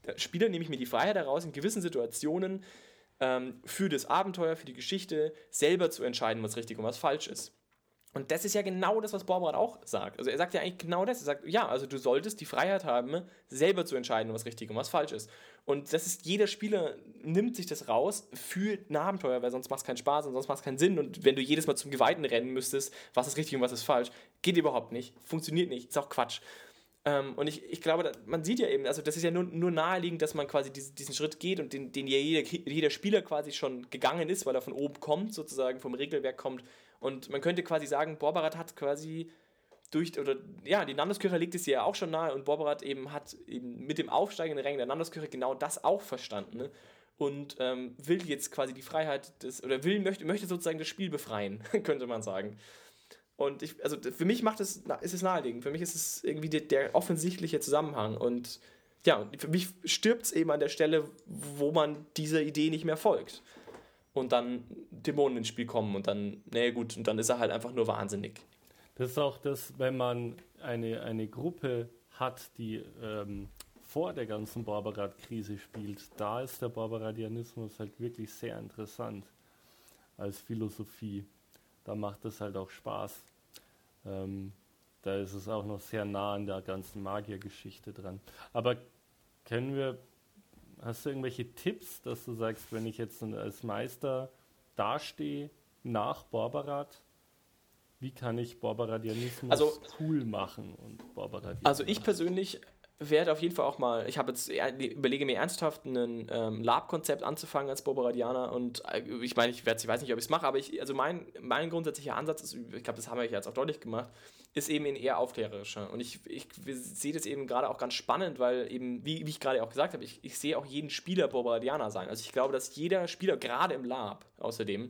als Spieler nehme ich mir die Freiheit heraus, in gewissen Situationen ähm, für das Abenteuer, für die Geschichte selber zu entscheiden, was richtig und was falsch ist. Und das ist ja genau das, was Borberat auch sagt. Also er sagt ja eigentlich genau das. Er sagt, ja, also du solltest die Freiheit haben, selber zu entscheiden, was richtig und was falsch ist. Und das ist, jeder Spieler nimmt sich das raus für ein Abenteuer, weil sonst macht es keinen Spaß und sonst macht es keinen Sinn. Und wenn du jedes Mal zum Geweihten rennen müsstest, was ist richtig und was ist falsch, geht überhaupt nicht, funktioniert nicht, ist auch Quatsch. Ähm, und ich, ich glaube, man sieht ja eben, also das ist ja nur, nur naheliegend, dass man quasi diesen, diesen Schritt geht und den, den jeder, jeder Spieler quasi schon gegangen ist, weil er von oben kommt, sozusagen vom Regelwerk kommt. Und man könnte quasi sagen, Borbarat hat quasi durch, oder ja, die Nandoskirche legt es ja auch schon nahe und Borbarat eben hat eben mit dem aufsteigenden Rängen der Nandoskirche genau das auch verstanden. Ne? Und ähm, will jetzt quasi die Freiheit des, oder will, möchte, möchte sozusagen das Spiel befreien, könnte man sagen. Und ich, also für mich macht es, ist es naheliegend. Für mich ist es irgendwie der, der offensichtliche Zusammenhang. Und ja, für mich stirbt es eben an der Stelle, wo man dieser Idee nicht mehr folgt. Und dann Dämonen ins Spiel kommen und dann, naja gut, und dann ist er halt einfach nur wahnsinnig. Das ist auch das, wenn man eine, eine Gruppe hat, die ähm, vor der ganzen Barbarat-Krise spielt, da ist der Barbaradianismus halt wirklich sehr interessant als Philosophie da macht es halt auch Spaß. Ähm, da ist es auch noch sehr nah an der ganzen Magiergeschichte dran. Aber können wir, hast du irgendwelche Tipps, dass du sagst, wenn ich jetzt als Meister dastehe nach Barbarat, wie kann ich Barbaradianismus also, cool machen und Barbaradianismus? Also ich persönlich werde auf jeden Fall auch mal, ich habe jetzt überlege mir ernsthaft ein ähm, Lab-Konzept anzufangen als Bobaradianer und äh, ich meine, ich, ich weiß nicht, ob ich es mache, aber ich, also mein, mein grundsätzlicher Ansatz ist, ich glaube, das haben wir jetzt auch deutlich gemacht, ist eben ein eher aufklärerischer. Und ich, ich sehe das eben gerade auch ganz spannend, weil eben, wie, wie ich gerade auch gesagt habe, ich, ich sehe auch jeden Spieler Bobaradianer sein. Also ich glaube, dass jeder Spieler, gerade im Lab außerdem,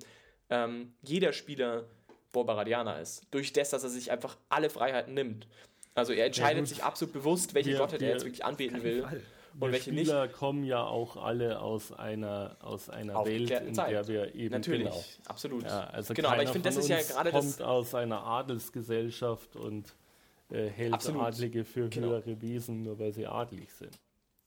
ähm, jeder Spieler Bobaradianer ist. Durch das, dass er sich einfach alle Freiheiten nimmt. Also er entscheidet gut. sich absolut bewusst, welche Wir- Gottheit er wir- jetzt wirklich anbeten will und Die welche nicht. Spieler kommen ja auch alle aus einer, aus einer Welt, in Zeit. der wir eben Natürlich, genau. absolut. Ja, also genau, aber ich finde, das ist ja gerade kommt das. aus einer Adelsgesellschaft und äh, hält Absolut. Adlige für Genau. höhere Wesen, nur weil sie adlig sind.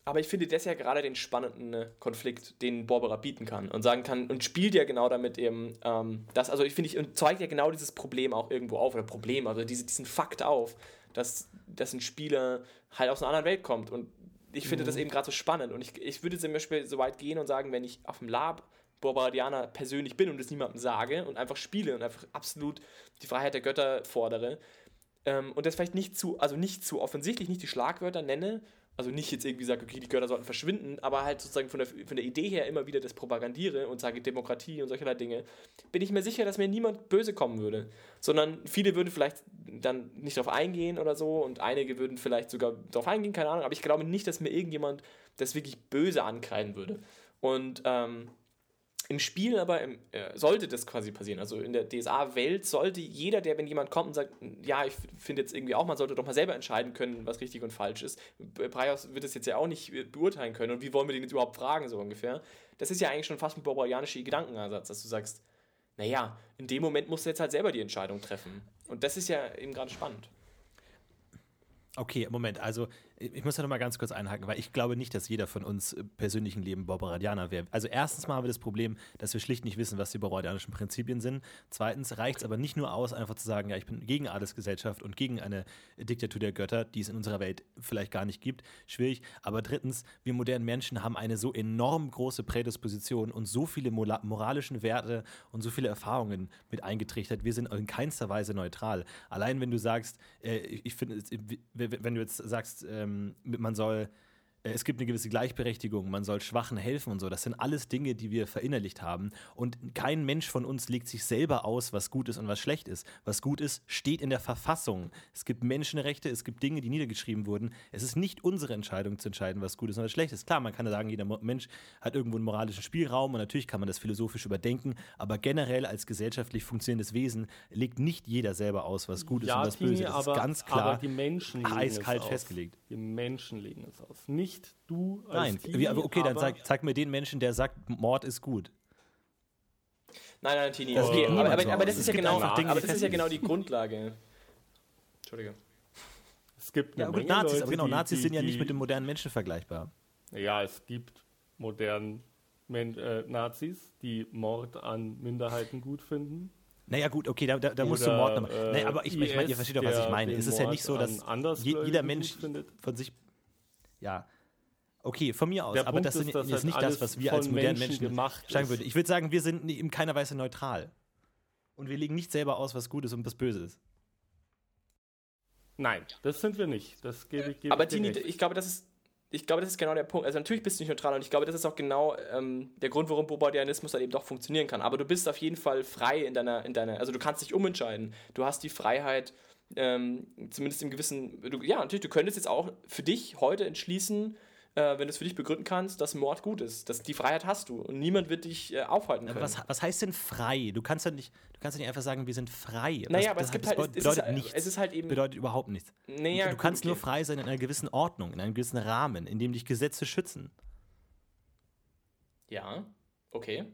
Aber ich finde das ja gerade den spannenden äh, Konflikt, den Barbara bieten kann und sagen kann und spielt ja genau damit eben ähm, das, also ich finde, ich und zeigt ja genau dieses Problem auch irgendwo auf oder Problem, also diese, diesen Fakt auf, dass, dass ein Spieler halt aus einer anderen Welt kommt. Und ich finde das eben gerade so spannend. Und ich, ich würde zum Beispiel so weit gehen und sagen, wenn ich auf dem Lab Barbadianer persönlich bin und es niemandem sage und einfach spiele und einfach absolut die Freiheit der Götter fordere ähm, und das vielleicht nicht zu, also nicht zu offensichtlich, nicht die Schlagwörter nenne, also nicht jetzt irgendwie sage, okay, die Götter sollten verschwinden, aber halt sozusagen von der, von der Idee her immer wieder das propagandiere und sage Demokratie und solcherlei Dinge, bin ich mir sicher, dass mir niemand böse kommen würde. Sondern viele würden vielleicht dann nicht darauf eingehen oder so und einige würden vielleicht sogar darauf eingehen, keine Ahnung, aber ich glaube nicht, dass mir irgendjemand das wirklich böse ankreiden würde. Und ähm, im Spiel aber im, äh, sollte das quasi passieren. Also in der DSA-Welt sollte jeder, der, wenn jemand kommt und sagt, ja, ich finde jetzt irgendwie auch, man sollte doch mal selber entscheiden können, was richtig und falsch ist. B- Breihaus wird es jetzt ja auch nicht äh, beurteilen können. Und wie wollen wir den jetzt überhaupt fragen, so ungefähr? Das ist ja eigentlich schon fast ein barbarianischer Gedankenansatz, dass du sagst, naja, in dem Moment musst du jetzt halt selber die Entscheidung treffen. Und das ist ja eben gerade spannend. Okay, Moment, also ich muss da noch mal ganz kurz einhaken, weil ich glaube nicht, dass jeder von uns persönlichen Leben Barbaradianer wäre. Also erstens mal haben wir das Problem, dass wir schlicht nicht wissen, was die barbaradianischen Prinzipien sind. Zweitens reicht es aber nicht nur aus, einfach zu sagen, ja, ich bin gegen Adelsgesellschaft und gegen eine Diktatur der Götter, die es in unserer Welt vielleicht gar nicht gibt. Schwierig. Aber drittens, wir modernen Menschen haben eine so enorm große Prädisposition und so viele moralischen Werte und so viele Erfahrungen mit eingetrichtert. Wir sind in keinster Weise neutral. Allein wenn du sagst, äh, ich finde, wenn du jetzt sagst, ähm, man soll, äh, es gibt eine gewisse Gleichberechtigung, man soll Schwachen helfen und so, das sind alles Dinge, die wir verinnerlicht haben. Und kein Mensch von uns legt sich selber aus, was gut ist und was schlecht ist. Was gut ist, steht in der Verfassung. Es gibt Menschenrechte, es gibt Dinge, die niedergeschrieben wurden. Es ist nicht unsere Entscheidung zu entscheiden, was gut ist und was schlecht ist. Klar, man kann sagen, jeder Mensch hat irgendwo einen moralischen Spielraum und natürlich kann man das philosophisch überdenken, aber generell als gesellschaftlich funktionierendes Wesen legt nicht jeder selber aus, was gut ist und was Tini, böse ist. Das aber, ist ganz klar aber die Menschen eiskalt festgelegt. Die Menschen legen es aus. Nicht du als Nein, Tini, okay, dann sag, zeig mir den Menschen, der sagt, Mord ist gut. Nein, nein, Tini. Das okay, aber, aber, aber das ist ja genau, Dinge, aber die das ist ja genau die Grundlage. Entschuldige. Es gibt eine Ja, gut, Menge Nazis, Leute, aber genau, die, Nazis die, sind ja nicht mit dem modernen Menschen vergleichbar. Ja, es gibt modernen Men äh, Nazis, die Mord an Minderheiten gut finden. Naja, gut, okay, da, da, da musst du Mord nochmal. äh, naja, aber ich, ich meine, ihr IS, versteht doch, was ich meine. Es ist ja nicht so, dass je, jeder Mensch findet. von sich. Ja. Okay, von mir aus, Der aber Punkt das ist, sind, dass ist halt nicht das, alles was wir von als modernen Menschen Menschen gemacht sagen würden. Ich würde sagen, wir sind in keiner Weise neutral. Und wir legen nicht selber aus, was gut ist und was böse ist. Nein, das sind wir nicht. Das gebe ich gebe Aber ich dir Tini, ich glaube, das ist, ich glaube, das ist genau der Punkt. Also natürlich bist du nicht neutral und ich glaube, das ist auch genau ähm, der Grund, warum Bobardianismus dann eben doch funktionieren kann. Aber du bist auf jeden Fall frei in deiner, in deiner, also du kannst dich umentscheiden. Du hast die Freiheit, ähm, zumindest im gewissen, du, ja, natürlich, du könntest jetzt auch für dich heute entschließen, äh, wenn du es für dich begründen kannst, dass Mord gut ist. Das, die Freiheit hast du und niemand wird dich äh, aufhalten können. Aber was, was heißt denn frei? Du kannst ja nicht, du kannst ja nicht einfach sagen, wir sind frei. naja, das, aber das, es gibt halt, es, es, bedeutet ist, nichts. es ist halt eben, bedeutet überhaupt nichts. naja, du gut, kannst nur okay. frei sein in einer gewissen Ordnung, in einem gewissen Rahmen, in dem dich Gesetze schützen. Ja, okay.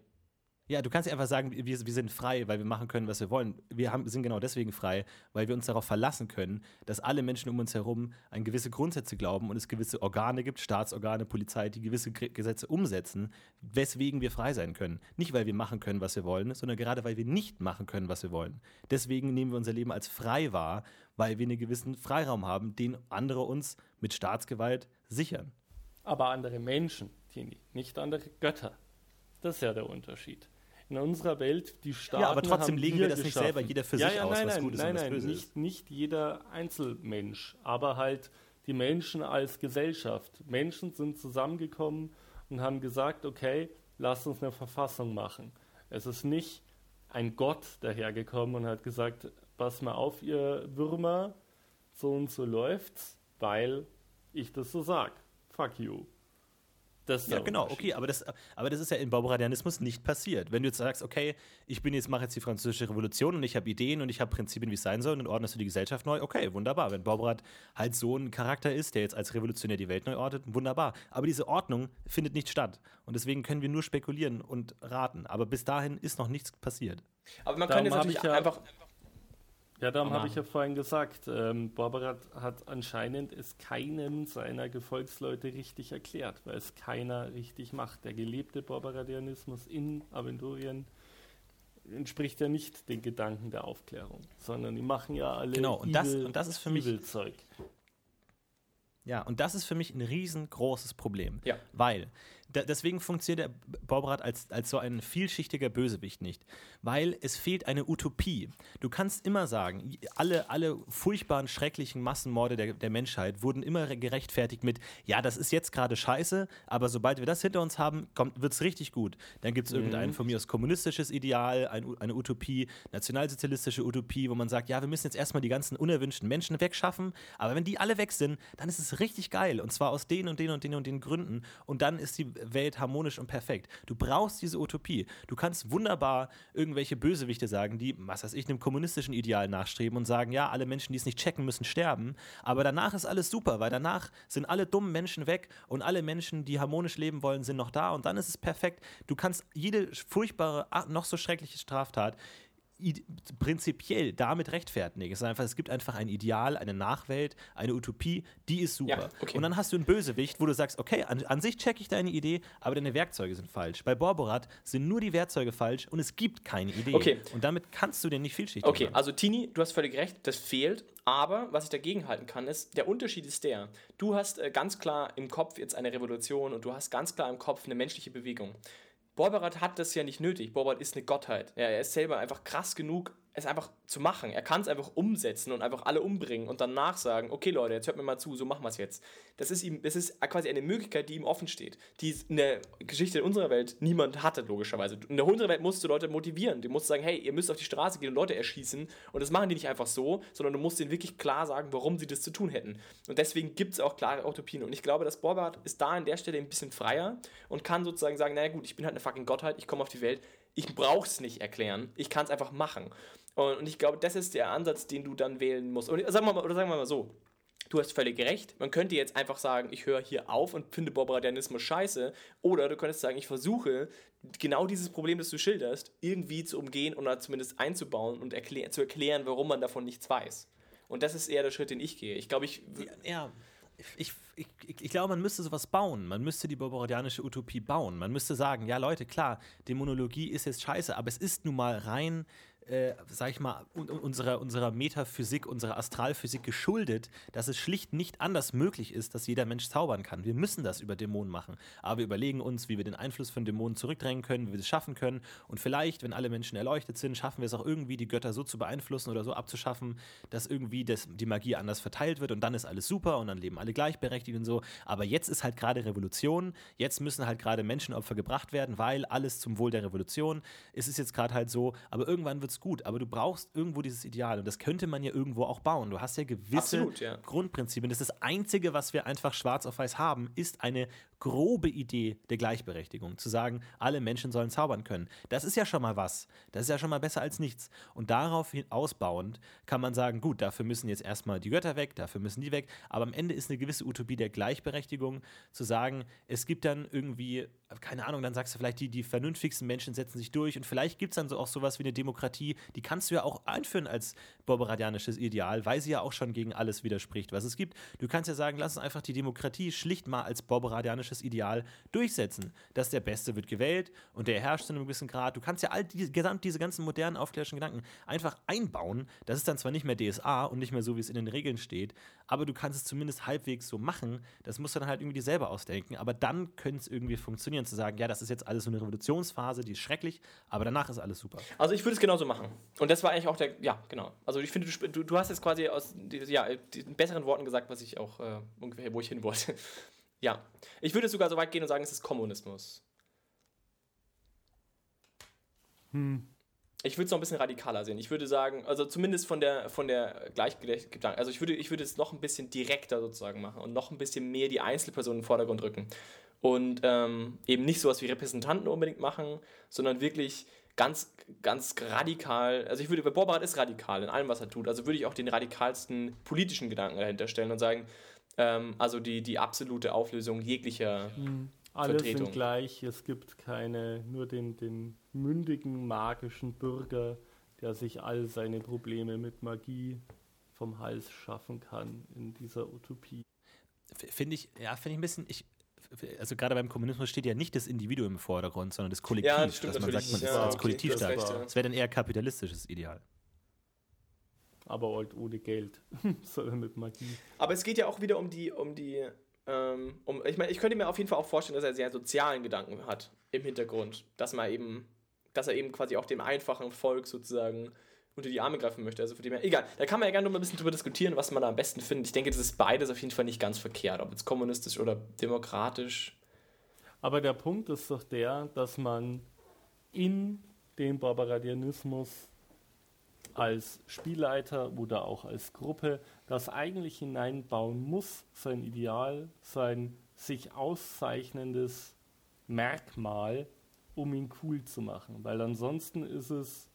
Ja, du kannst ja einfach sagen, wir, wir sind frei, weil wir machen können, was wir wollen. Wir haben, sind genau deswegen frei, weil wir uns darauf verlassen können, dass alle Menschen um uns herum an gewisse Grundsätze glauben und es gewisse Organe gibt, Staatsorgane, Polizei, die gewisse Gesetze umsetzen, weswegen wir frei sein können. Nicht, weil wir machen können, was wir wollen, sondern gerade, weil wir nicht machen können, was wir wollen. Deswegen nehmen wir unser Leben als frei wahr, weil wir einen gewissen Freiraum haben, den andere uns mit Staatsgewalt sichern. Aber andere Menschen, Tini, nicht andere Götter. Das ist ja der Unterschied. In unserer Welt, die Staaten Ja, aber trotzdem legen wir das nicht geschaffen. selber jeder für ja, sich ja, aus, nein, was nein, gut ist nein, und was nein, böse nicht, ist. nicht jeder Einzelmensch, aber halt die Menschen als Gesellschaft. Menschen sind zusammengekommen und haben gesagt, okay, lasst uns eine Verfassung machen. Es ist nicht ein Gott dahergekommen und hat gesagt, pass mal auf, ihr Würmer, so und so läuft's, weil ich das so sag. Fuck you. Das Ja, genau, okay, aber das, aber das ist ja im Bauberadianismus nicht passiert. Wenn du jetzt sagst, okay, ich bin jetzt, mache jetzt die französische Revolution und ich habe Ideen und ich habe Prinzipien, wie es sein soll, und dann ordnest du die Gesellschaft neu, okay, wunderbar. Wenn Bauberat halt so ein Charakter ist, der jetzt als Revolutionär die Welt neu ordnet, wunderbar. Aber diese Ordnung findet nicht statt. Und deswegen können wir nur spekulieren und raten. Aber bis dahin ist noch nichts passiert. Aber man Darum kann jetzt natürlich ich ja- einfach. Ja, darum habe ich ja vorhin gesagt, ähm, Barbarat hat anscheinend es keinem seiner Gefolgsleute richtig erklärt, weil es keiner richtig macht. Der gelebte Barbaradianismus in Aventurien entspricht ja nicht den Gedanken der Aufklärung, sondern die machen ja alle Genau, und das- und das ist für mich- Evil-Zeug. Ja, und das ist für mich ein riesengroßes Problem. Ja. Weil, da, deswegen funktioniert der Bauberat als, als so ein vielschichtiger Bösewicht nicht. Weil es fehlt eine Utopie. Du kannst immer sagen, alle, alle furchtbaren, schrecklichen Massenmorde der, der Menschheit wurden immer gerechtfertigt mit, ja, das ist jetzt gerade scheiße, aber sobald wir das hinter uns haben, wird es richtig gut. Dann gibt es irgendein von mir aus kommunistisches Ideal, ein, eine Utopie, nationalsozialistische Utopie, wo man sagt, ja, wir müssen jetzt erstmal die ganzen unerwünschten Menschen wegschaffen, aber wenn die alle weg sind, dann ist es richtig geil und zwar aus den und den und den und den Gründen und dann ist die Welt harmonisch und perfekt. Du brauchst diese Utopie. Du kannst wunderbar irgendwelche Bösewichte sagen, die, was weiß ich, einem kommunistischen Ideal nachstreben und sagen, ja, alle Menschen, die es nicht checken, müssen sterben, aber danach ist alles super, weil danach sind alle dummen Menschen weg und alle Menschen, die harmonisch leben wollen, sind noch da und dann ist es perfekt. Du kannst jede furchtbare, noch so schreckliche Straftat prinzipiell damit rechtfertigen. Es, einfach, es gibt einfach ein Ideal, eine Nachwelt, eine Utopie, die ist super. Ja, okay. Und dann hast du einen Bösewicht, wo du sagst, okay, an, an sich checke ich deine Idee, aber deine Werkzeuge sind falsch. Bei Borborat sind nur die Werkzeuge falsch und es gibt keine Idee. Okay. Und damit kannst du den nicht vielschichtig Okay, machen. also Tini, du hast völlig recht, das fehlt. Aber was ich dagegen halten kann, ist, der Unterschied ist der. Du hast äh, ganz klar im Kopf jetzt eine Revolution und du hast ganz klar im Kopf eine menschliche Bewegung. Borberat hat das ja nicht nötig. Borberat ist eine Gottheit. Ja, er ist selber einfach krass genug, es einfach zu machen. Er kann es einfach umsetzen und einfach alle umbringen und danach sagen, okay Leute, jetzt hört mir mal zu, so machen wir es jetzt. Das ist ihm, das ist quasi eine Möglichkeit, die ihm offen steht, die in der Geschichte unserer Welt niemand hatte, logischerweise. In der unserer Welt musst du Leute motivieren. Du musst sagen, hey, ihr müsst auf die Straße gehen und Leute erschießen. Und das machen die nicht einfach so, sondern du musst ihnen wirklich klar sagen, warum sie das zu tun hätten. Und deswegen gibt es auch klare Utopien. Und ich glaube, dass Borbart ist da an der Stelle ein bisschen freier und kann sozusagen sagen, naja gut, ich bin halt eine fucking Gottheit, ich komme auf die Welt, ich brauche es nicht erklären, ich kann es einfach machen. Und, und ich glaube, das ist der Ansatz, den du dann wählen musst. Und sagen wir mal, oder sagen wir mal so, Du hast völlig recht. Man könnte jetzt einfach sagen, ich höre hier auf und finde Barbaradianismus scheiße. Oder du könntest sagen, ich versuche genau dieses Problem, das du schilderst, irgendwie zu umgehen oder zumindest einzubauen und erklär zu erklären, warum man davon nichts weiß. Und das ist eher der Schritt, den ich gehe. Ich glaube, ich. ja, ich, ich, ich, ich glaube, man müsste sowas bauen. Man müsste die barbaradianische Utopie bauen. Man müsste sagen, ja Leute, klar, Dämonologie ist jetzt scheiße, aber es ist nun mal rein, äh, sag ich mal, un unserer, unserer Metaphysik, unserer Astralphysik geschuldet, dass es schlicht nicht anders möglich ist, dass jeder Mensch zaubern kann. Wir müssen das über Dämonen machen. Aber wir überlegen uns, wie wir den Einfluss von Dämonen zurückdrängen können, wie wir das schaffen können. Und vielleicht, wenn alle Menschen erleuchtet sind, schaffen wir es auch irgendwie, die Götter so zu beeinflussen oder so abzuschaffen, dass irgendwie das, die Magie anders verteilt wird und dann ist alles super und dann leben alle gleichberechtigt und so. Aber jetzt ist halt gerade Revolution. Jetzt müssen halt gerade Menschenopfer gebracht werden, weil alles zum Wohl der Revolution. Es ist jetzt gerade halt so, aber irgendwann wird es gut. Aber du brauchst irgendwo dieses Ideal und das könnte man ja irgendwo auch bauen. Du hast ja gewisse Absolut, ja. Grundprinzipien. Das ist das Einzige, was wir einfach schwarz auf weiß haben, ist eine grobe Idee der Gleichberechtigung. Zu sagen, alle Menschen sollen zaubern können. Das ist ja schon mal was. Das ist ja schon mal besser als nichts. Und darauf ausbauend kann man sagen, gut, dafür müssen jetzt erstmal die Götter weg, dafür müssen die weg. Aber am Ende ist eine gewisse Utopie der Gleichberechtigung, zu sagen, es gibt dann irgendwie, keine Ahnung, dann sagst du vielleicht, die, die vernünftigsten Menschen setzen sich durch und vielleicht gibt es dann so auch sowas wie eine Demokratie, die kannst du ja auch einführen als barbaradianisches Ideal, weil sie ja auch schon gegen alles widerspricht, was es gibt. Du kannst ja sagen, lass uns einfach die Demokratie schlicht mal als barbaradianisches Ideal durchsetzen. Dass der Beste wird gewählt und der herrscht zu einem gewissen Grad. Du kannst ja all die, gesamt diese ganzen modernen aufklärischen Gedanken einfach einbauen. Das ist dann zwar nicht mehr DSA und nicht mehr so, wie es in den Regeln steht, aber du kannst es zumindest halbwegs so machen. Das musst du dann halt irgendwie dir selber ausdenken. Aber dann könnte es irgendwie funktionieren, zu sagen, ja, das ist jetzt alles so eine Revolutionsphase, die ist schrecklich, aber danach ist alles super. Also ich würde es genauso machen. Und das war eigentlich auch der, ja, genau. Also ich finde, du, du, du hast jetzt quasi aus ja, den besseren Worten gesagt, was ich auch äh, ungefähr, wo ich hin wollte. ja. Ich würde sogar so weit gehen und sagen, es ist Kommunismus. Ich würde es noch ein bisschen radikaler sehen. Ich würde sagen, also zumindest von der, von der Gleichgedanken, also ich würde, ich würde es noch ein bisschen direkter sozusagen machen und noch ein bisschen mehr die Einzelperson in den Vordergrund rücken. Und ähm, eben nicht sowas wie Repräsentanten unbedingt machen, sondern wirklich ganz, ganz radikal, also ich würde, Borbarat ist radikal in allem, was er tut, also würde ich auch den radikalsten politischen Gedanken dahinter stellen und sagen, ähm, also die, die absolute Auflösung jeglicher Hm. Alle Vertretung. sind gleich, es gibt keine, nur den, den mündigen, magischen Bürger, der sich all seine Probleme mit Magie vom Hals schaffen kann in dieser Utopie. Finde ich, ja, finde ich ein bisschen, ich, also gerade beim Kommunismus steht ja nicht das Individuum im Vordergrund, sondern das Kollektiv, Ja, das stimmt dass man sagt, man ist Ja, als okay, Kollektiv du hast stark. recht, ja. Das wäre dann eher kapitalistisches Ideal. Aber halt ohne Geld, sondern mit Magie. Aber es geht ja auch wieder um die, um die, ähm, um, ich meine, ich könnte mir auf jeden Fall auch vorstellen, dass er sehr sozialen Gedanken hat im Hintergrund, dass man eben, dass er eben quasi auch dem einfachen Volk sozusagen unter die Arme greifen möchte. Also von dem her, egal, da kann man ja gerne noch mal ein bisschen drüber diskutieren, was man da am besten findet. Ich denke, das ist beides auf jeden Fall nicht ganz verkehrt, ob jetzt kommunistisch oder demokratisch. Aber der Punkt ist doch der, dass man in den Barbaradianismus als Spielleiter oder auch als Gruppe das eigentlich hineinbauen muss, sein Ideal, sein sich auszeichnendes Merkmal, um ihn cool zu machen. Weil ansonsten ist es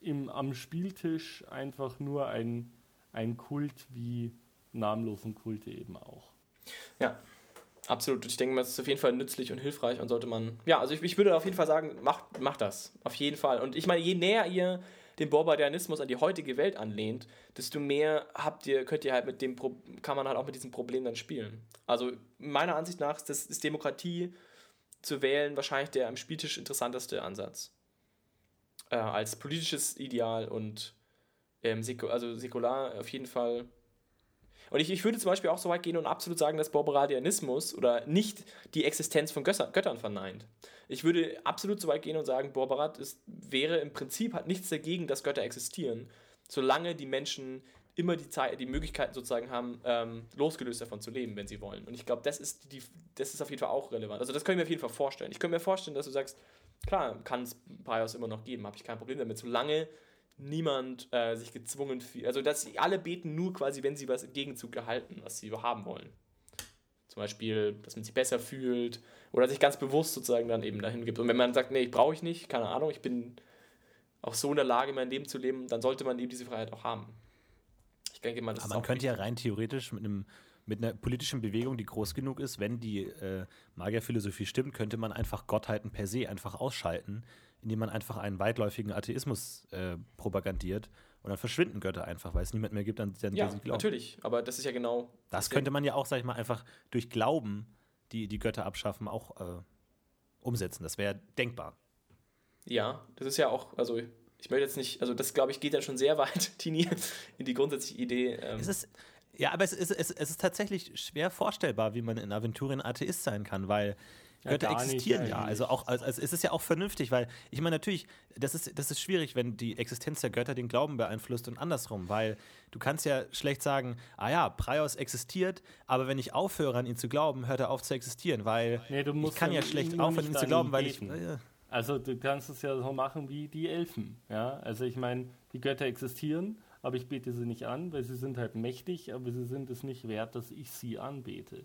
im, am Spieltisch einfach nur ein, ein Kult wie namenlosen Kulte eben auch. Ja, absolut. Ich denke es ist auf jeden Fall nützlich und hilfreich und sollte man. Ja, also ich, ich würde auf jeden Fall sagen, macht, macht das. Auf jeden Fall. Und ich meine, je näher ihr den Barbarianismus an die heutige Welt anlehnt, desto mehr habt ihr, könnt ihr halt mit dem Pro kann man halt auch mit diesem Problem dann spielen. Also meiner Ansicht nach ist, das, ist Demokratie zu wählen wahrscheinlich der am Spieltisch interessanteste Ansatz. Äh, als politisches Ideal und ähm, also säkular auf jeden Fall und ich, ich würde zum Beispiel auch so weit gehen und absolut sagen, dass Borbaradianismus oder nicht die Existenz von Götter, Göttern verneint. Ich würde absolut so weit gehen und sagen, Borbarat ist, wäre im Prinzip, hat nichts dagegen, dass Götter existieren, solange die Menschen immer die Zeit, die Möglichkeit sozusagen haben, ähm, losgelöst davon zu leben, wenn sie wollen. Und ich glaube, das ist das ist auf jeden Fall auch relevant. Also das können wir auf jeden Fall vorstellen. Ich könnte mir vorstellen, dass du sagst, klar, kann es Bios immer noch geben, habe ich kein Problem damit, solange niemand äh, sich gezwungen fühlt. Also, dass sie alle beten nur quasi, wenn sie was im Gegenzug erhalten, was sie haben wollen. Zum Beispiel, dass man sich besser fühlt oder sich ganz bewusst sozusagen dann eben dahin gibt. Und wenn man sagt, nee, ich brauche ich nicht, keine Ahnung, ich bin auch so in der Lage, mein Leben zu leben, dann sollte man eben diese Freiheit auch haben. Ich denke mal, das Aber man könnte ja rein theoretisch mit einem mit einer politischen Bewegung, die groß genug ist, wenn die äh, Magierphilosophie stimmt, könnte man einfach Gottheiten per se einfach ausschalten, indem man einfach einen weitläufigen Atheismus äh, propagandiert und dann verschwinden Götter einfach, weil es niemand mehr gibt, an, an ja, sie glauben. natürlich. Aber das ist ja genau. Das könnte man ja auch, sag ich mal, einfach durch Glauben die, die Götter abschaffen, auch äh, umsetzen. Das wäre denkbar. Ja, das ist ja auch, also ich möchte jetzt nicht, also das glaube ich geht dann schon sehr weit, Tini, in die grundsätzliche Idee. Ähm, Es ist, ja, aber es ist, es, es ist tatsächlich schwer vorstellbar, wie man in Aventurien Atheist sein kann, weil Ja, Götter gar nicht existieren ja. Also auch, also es ist ja auch vernünftig, weil ich meine natürlich, das ist, das ist schwierig, wenn die Existenz der Götter den Glauben beeinflusst und andersrum, weil du kannst ja schlecht sagen, ah ja, Praios existiert, aber wenn ich aufhöre an ihn zu glauben, hört er auf zu existieren, weil Nee, du ich kann ja ja schlecht aufhören, nicht ihn zu an glauben, weil ich. Äh, Also du kannst es ja so machen wie die Elfen. Ja? Also ich meine, die Götter existieren, aber ich bete sie nicht an, weil sie sind halt mächtig, aber sie sind es nicht wert, dass ich sie anbete.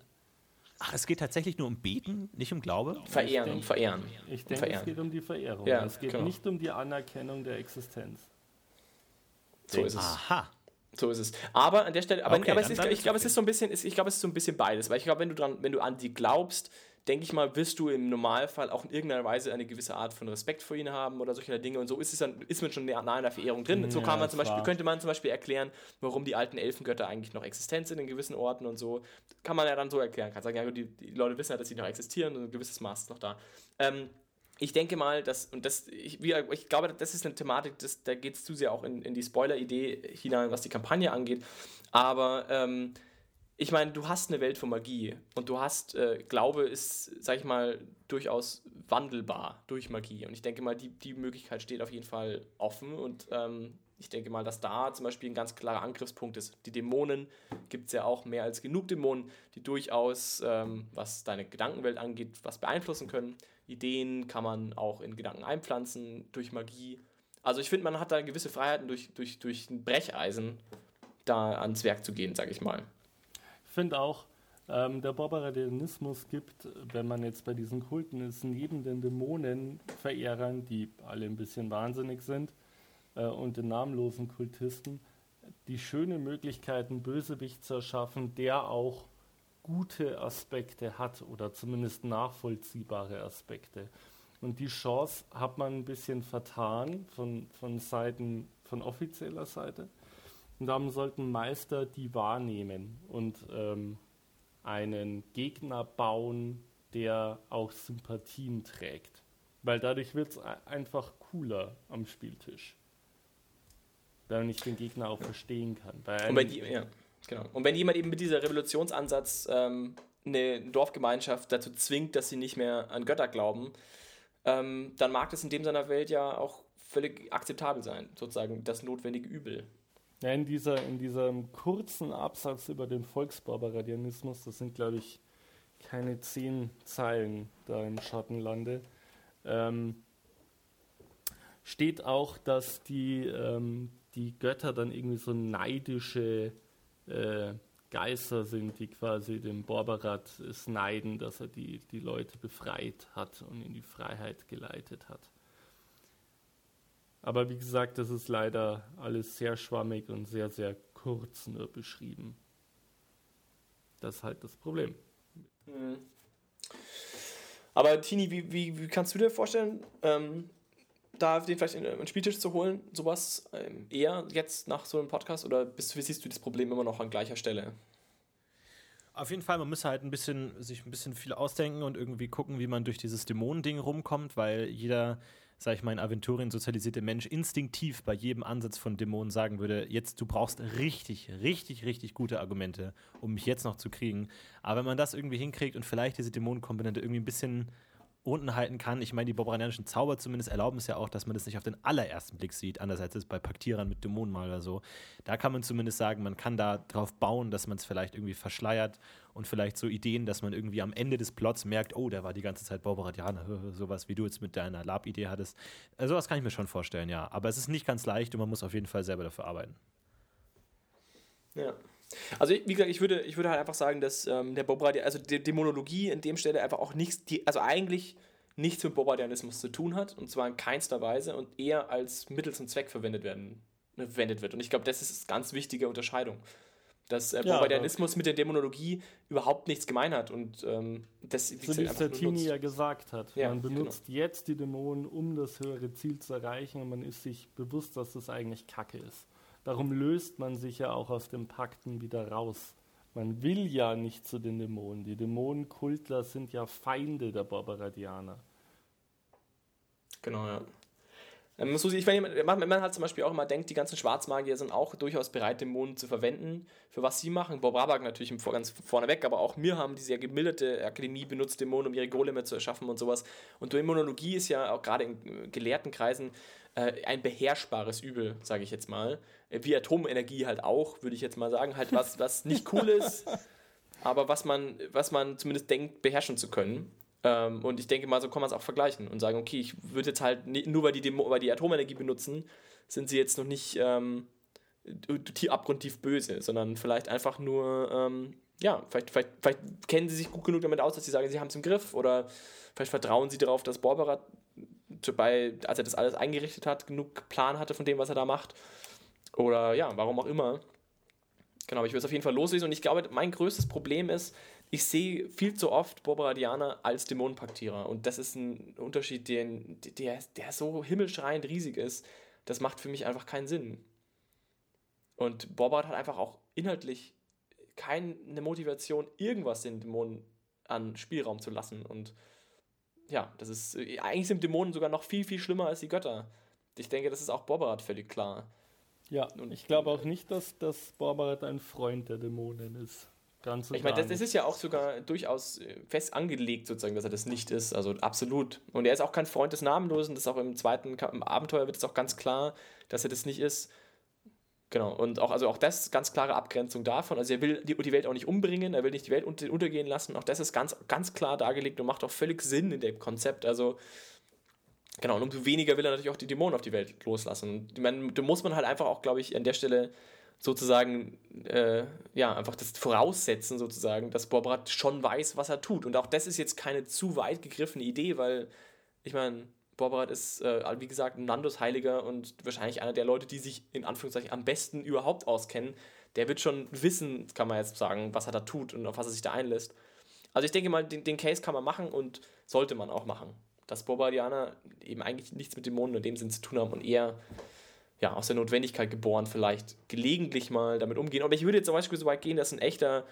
ach, es geht tatsächlich nur um Beten, nicht um Glaube? verehren, denke- verehren. Ich denke, Verehren. es geht um die Verehrung. Ja, es geht genau. nicht um die Anerkennung der Existenz. So ist es. Aha. So ist es. Aber an der Stelle, aber, Okay, aber es ist, ich glaube, es ist so ein bisschen, ich glaube, es ist so ein bisschen beides, weil ich glaube, wenn du dran, wenn du an die glaubst, denke ich mal, wirst du im Normalfall auch in irgendeiner Weise eine gewisse Art von Respekt vor ihnen haben oder solche Dinge und so ist es dann, ist man schon nah in der Verehrung drin. so kann man zum Beispiel, könnte man zum Beispiel erklären, warum die alten Elfengötter eigentlich noch existent sind in gewissen Orten und so. Kann man ja dann so erklären. Kann sagen, ja, die, die Leute wissen ja, dass sie noch existieren und ein gewisses Maß ist noch da. Ähm, ich denke mal, dass, und das, ich, ich glaube, das ist eine Thematik, das, da geht es zu sehr auch in, in die Spoiler-Idee hinein, was die Kampagne angeht. Aber ähm, ich meine, du hast eine Welt von Magie und du hast, äh, Glaube ist, sag ich mal, durchaus wandelbar durch Magie. Und ich denke mal, die, die Möglichkeit steht auf jeden Fall offen und ähm, ich denke mal, dass da zum Beispiel ein ganz klarer Angriffspunkt ist. Die Dämonen gibt es ja auch mehr als genug Dämonen, die durchaus, ähm, was deine Gedankenwelt angeht, was beeinflussen können. Ideen kann man auch in Gedanken einpflanzen durch Magie. Also ich finde, man hat da gewisse Freiheiten durch, durch, durch ein Brecheisen da ans Werk zu gehen, sage ich mal. Ich finde auch, Ähm, der Barbaradianismus gibt, wenn man jetzt bei diesen Kulten ist, neben den Dämonenverehrern, die alle ein bisschen wahnsinnig sind, äh, und den namenlosen Kultisten, die schöne Möglichkeit, einen Bösewicht zu erschaffen, der auch gute Aspekte hat oder zumindest nachvollziehbare Aspekte. Und die Chance hat man ein bisschen vertan von, von Seiten, von offizieller Seite. Und darum sollten Meister die wahrnehmen und ähm, einen Gegner bauen, der auch Sympathien trägt. Weil dadurch wird es einfach cooler am Spieltisch. Wenn ich den Gegner auch verstehen kann. und, wenn die, ja, genau. und wenn jemand eben mit dieser Revolutionsansatz ähm, eine Dorfgemeinschaft dazu zwingt, dass sie nicht mehr an Götter glauben, ähm, dann mag das in dem seiner Welt ja auch völlig akzeptabel sein, sozusagen das notwendige Übel. Ja, in, dieser, in diesem kurzen Absatz über den Volksbarbaradianismus, das sind, glaube ich, keine zehn Zeilen da im Schattenlande, ähm, steht auch, dass die, ähm, die Götter dann irgendwie so neidische äh, Geister sind, die quasi dem Borberat es neiden, dass er die, die Leute befreit hat und in die Freiheit geleitet hat. Aber wie gesagt, das ist leider alles sehr schwammig und sehr, sehr kurz nur beschrieben. Das ist halt das Problem. Mhm. Aber Tini, wie, wie, wie kannst du dir vorstellen, ähm, da den vielleicht in den Spieltisch zu holen, sowas ähm, eher jetzt nach so einem Podcast oder bist, wie siehst du das Problem immer noch an gleicher Stelle? Auf jeden Fall, man muss halt ein bisschen, sich ein bisschen viel ausdenken und irgendwie gucken, wie man durch dieses Dämonending rumkommt, weil jeder sag ich mal, ein Aventurien sozialisierte Mensch instinktiv bei jedem Ansatz von Dämonen sagen würde, jetzt, du brauchst richtig, richtig, richtig gute Argumente, um mich jetzt noch zu kriegen. Aber wenn man das irgendwie hinkriegt und vielleicht diese Dämonenkomponente irgendwie ein bisschen unten halten kann. Ich meine, die bobranianischen Zauber zumindest erlauben es ja auch, dass man das nicht auf den allerersten Blick sieht, anders als es bei Paktierern mit Dämonen mal oder so. Da kann man zumindest sagen, man kann da drauf bauen, dass man es vielleicht irgendwie verschleiert und vielleicht so Ideen, dass man irgendwie am Ende des Plots merkt, oh, der war die ganze Zeit Bauberadianer, sowas wie du jetzt mit deiner Lab-Idee hattest. Äh, sowas kann ich mir schon vorstellen, ja. Aber es ist nicht ganz leicht und man muss auf jeden Fall selber dafür arbeiten. Ja. Also wie gesagt, ich würde, ich würde halt einfach sagen, dass ähm, der Bobradian, also die Dämonologie in dem Stelle einfach auch nichts, die, also eigentlich nichts mit Bobradianismus zu tun hat und zwar in keinster Weise und eher als Mittel zum Zweck verwendet werden ne, verwendet wird. Und ich glaube, das ist eine ganz wichtige Unterscheidung. Dass äh, ja, Bobradianismus mit der Dämonologie überhaupt nichts gemein hat und ähm, das wie so wie Sartini ja gesagt hat. Ja, man benutzt genau. jetzt die Dämonen, um das höhere Ziel zu erreichen und man ist sich bewusst, dass das eigentlich Kacke ist. Darum löst man sich ja auch aus den Pakten wieder raus. Man will ja nicht zu den Dämonen. Die Dämonenkultler sind ja Feinde der Barbaradianer. Genau, ja. Ähm, ich meine, man, man halt zum Beispiel auch immer denkt, die ganzen Schwarzmagier sind auch durchaus bereit, Dämonen zu verwenden, für was sie machen. Bob Rabak natürlich ganz vorneweg, aber auch wir haben diese gemilderte Akademie benutzt, Dämonen, um ihre Goleme zu erschaffen und sowas. Und Dämonologie ist ja auch gerade in gelehrten Kreisen äh, ein beherrschbares Übel, sage ich jetzt mal. Äh, wie Atomenergie halt auch, würde ich jetzt mal sagen. Halt was, was nicht cool ist, aber was man, was man zumindest denkt, beherrschen zu können. Ähm, und ich denke mal, so kann man es auch vergleichen und sagen, okay, ich würde jetzt halt nur weil die, Demo, weil die Atomenergie benutzen, sind sie jetzt noch nicht ähm, abgrundtief böse, sondern vielleicht einfach nur, ähm, ja, vielleicht, vielleicht, vielleicht kennen sie sich gut genug damit aus, dass sie sagen, sie haben es im Griff oder vielleicht vertrauen sie darauf, dass Borberat bei, als er das alles eingerichtet hat, genug Plan hatte von dem, was er da macht. Oder ja, warum auch immer. Genau, ich will es auf jeden Fall loslesen und ich glaube, mein größtes Problem ist, ich sehe viel zu oft Borbaradianer als Dämonenpaktierer und das ist ein Unterschied, den, der, der so himmelschreiend riesig ist. Das macht für mich einfach keinen Sinn. Und Borbarat hat einfach auch inhaltlich keine Motivation, irgendwas den Dämonen an Spielraum zu lassen und ja, das ist, eigentlich sind Dämonen sogar noch viel, viel schlimmer als die Götter. Ich denke, das ist auch Borberat völlig klar. Ja, und ich glaube auch nicht, dass, dass Borberat ein Freund der Dämonen ist. Ganz ich meine, das, das, ist ja auch sogar durchaus äh, fest angelegt, sozusagen, dass er das nicht ist. Also absolut. Und er ist auch kein Freund des Namenlosen. Das ist auch im zweiten im Abenteuer wird es auch ganz klar, dass er das nicht ist. Genau, und auch, also auch das ganz klare Abgrenzung davon. Also er will die, die Welt auch nicht umbringen, er will nicht die Welt unter, untergehen lassen. Auch das ist ganz, ganz klar dargelegt und macht auch völlig Sinn in dem Konzept. Also, genau, und umso weniger will er natürlich auch die Dämonen auf die Welt loslassen. Ich meine, da muss man halt einfach auch, glaube ich, an der Stelle sozusagen, äh, ja, einfach das voraussetzen, sozusagen, dass Bobrat schon weiß, was er tut. Und auch das ist jetzt keine zu weit gegriffene Idee, weil, ich meine, Bobrat ist, äh, wie gesagt, ein Nandos Heiliger und wahrscheinlich einer der Leute, die sich in Anführungszeichen am besten überhaupt auskennen. Der wird schon wissen, kann man jetzt sagen, was er da tut und auf was er sich da einlässt. Also ich denke mal, den, den Case kann man machen und sollte man auch machen. Dass Bobardianer eben eigentlich nichts mit Dämonen in dem Sinn zu tun haben und eher ja, aus der Notwendigkeit geboren vielleicht gelegentlich mal damit umgehen. Aber ich würde jetzt zum Beispiel so weit gehen, dass ein echter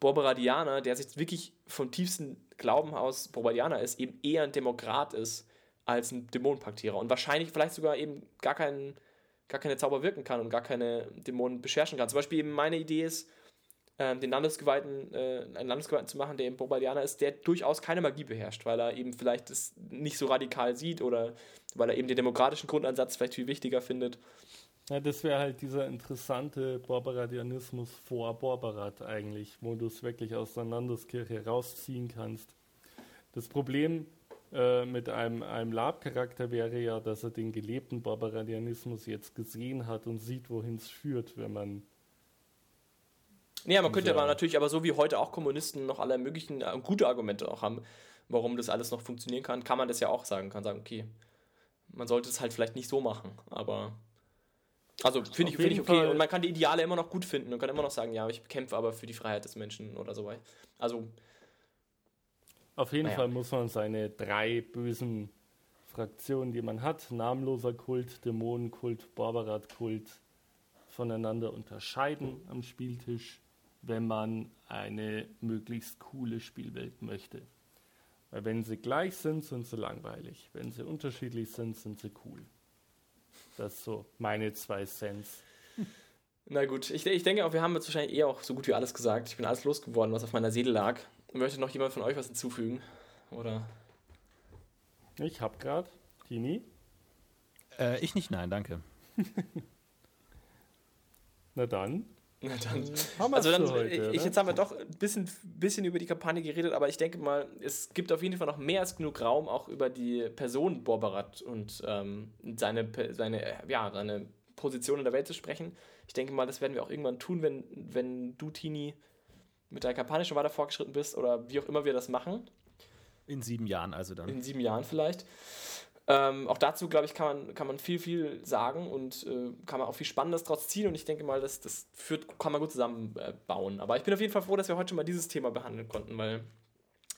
Borbaradianer, der sich wirklich vom tiefsten Glauben aus Borbaradianer ist, eben eher ein Demokrat ist als ein Dämonenpaktierer und wahrscheinlich vielleicht sogar eben gar, kein, gar keine Zauber wirken kann und gar keine Dämonen beschärfen kann. Zum Beispiel eben meine Idee ist, den Landesgeweihten, äh, einen Landesgeweihten zu machen, der eben Bombardianer ist, der durchaus keine Magie beherrscht, weil er eben vielleicht das nicht so radikal sieht oder weil er eben den demokratischen Grundansatz vielleicht viel wichtiger findet. Ja, das wäre halt dieser interessante Borbaradianismus vor Borbarat eigentlich, wo du es wirklich aus der Landeskirche rausziehen kannst. Das Problem äh, mit einem, einem Lab-Charakter wäre ja, dass er den gelebten Barbaradianismus jetzt gesehen hat und sieht, wohin es führt, wenn man ja, man könnte aber natürlich, aber so wie heute auch Kommunisten noch alle möglichen äh, gute Argumente auch haben, warum das alles noch funktionieren kann, kann man das ja auch sagen. Kann sagen, okay, man sollte es halt vielleicht nicht so machen, aber. Also finde ich, find ich okay. Fall. Und man kann die Ideale immer noch gut finden und kann immer noch sagen, ja, ich kämpfe aber für die Freiheit des Menschen oder so weiter. Also. Auf jeden naja. Fall muss man seine drei bösen Fraktionen, die man hat, namenloser Kult, Dämonenkult, Barbarat-Kult, voneinander unterscheiden am Spieltisch wenn man eine möglichst coole Spielwelt möchte. Weil wenn sie gleich sind, sind sie langweilig. Wenn sie unterschiedlich sind, sind sie cool. Das ist so meine zwei Cents. Na gut, ich, ich denke auch, wir haben jetzt wahrscheinlich eh auch so gut wie alles gesagt. Ich bin alles losgeworden, was auf meiner Seele lag. Möchte noch jemand von euch was hinzufügen? Oder? Ich hab grad. Tini? Äh, ich nicht, nein, danke. Na dann. Na dann, hm, also dann, heute, ich, ich, jetzt haben wir doch ein bisschen, bisschen über die Kampagne geredet, aber ich denke mal, es gibt auf jeden Fall noch mehr als genug Raum, auch über die Person Borbarat und ähm, seine, seine, ja, seine Position in der Welt zu sprechen. Ich denke mal, das werden wir auch irgendwann tun, wenn, wenn du, Tini, mit deiner Kampagne schon weiter vorgeschritten bist oder wie auch immer wir das machen. In sieben Jahren also dann. In sieben Jahren vielleicht. Ähm, auch dazu, glaube ich, kann man, kann man viel, viel sagen und äh, kann man auch viel Spannendes draus ziehen und ich denke mal, das, das führt, kann man gut zusammenbauen. Äh, Aber ich bin auf jeden Fall froh, dass wir heute schon mal dieses Thema behandeln konnten, weil,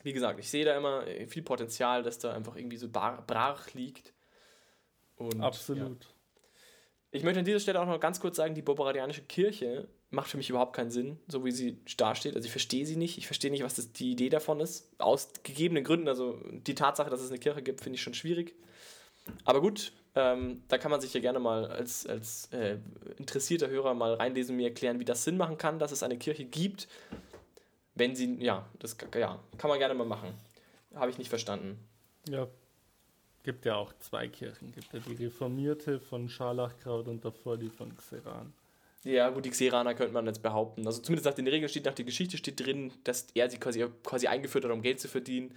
wie gesagt, ich sehe da immer äh, viel Potenzial, dass da einfach irgendwie so brach liegt. Und, Absolut. Ja. Ich möchte an dieser Stelle auch noch ganz kurz sagen, die Bobaradianische Kirche macht für mich überhaupt keinen Sinn, so wie sie dasteht. Also ich verstehe sie nicht. Ich verstehe nicht, was das, die Idee davon ist. Aus gegebenen Gründen, also die Tatsache, dass es eine Kirche gibt, finde ich schon schwierig. Aber gut, ähm, da kann man sich ja gerne mal als, als äh, interessierter Hörer mal reinlesen und mir erklären, wie das Sinn machen kann, dass es eine Kirche gibt. Wenn sie, ja, das ja, kann man gerne mal machen. Habe ich nicht verstanden. Ja, gibt ja auch zwei Kirchen. Gibt ja die reformierte von Scharlachkraut und davor die von Xeran. Ja, gut, die Xeraner könnte man jetzt behaupten. Also zumindest nach den Regeln steht, nach der Geschichte steht drin, dass er sie quasi, quasi eingeführt hat, um Geld zu verdienen.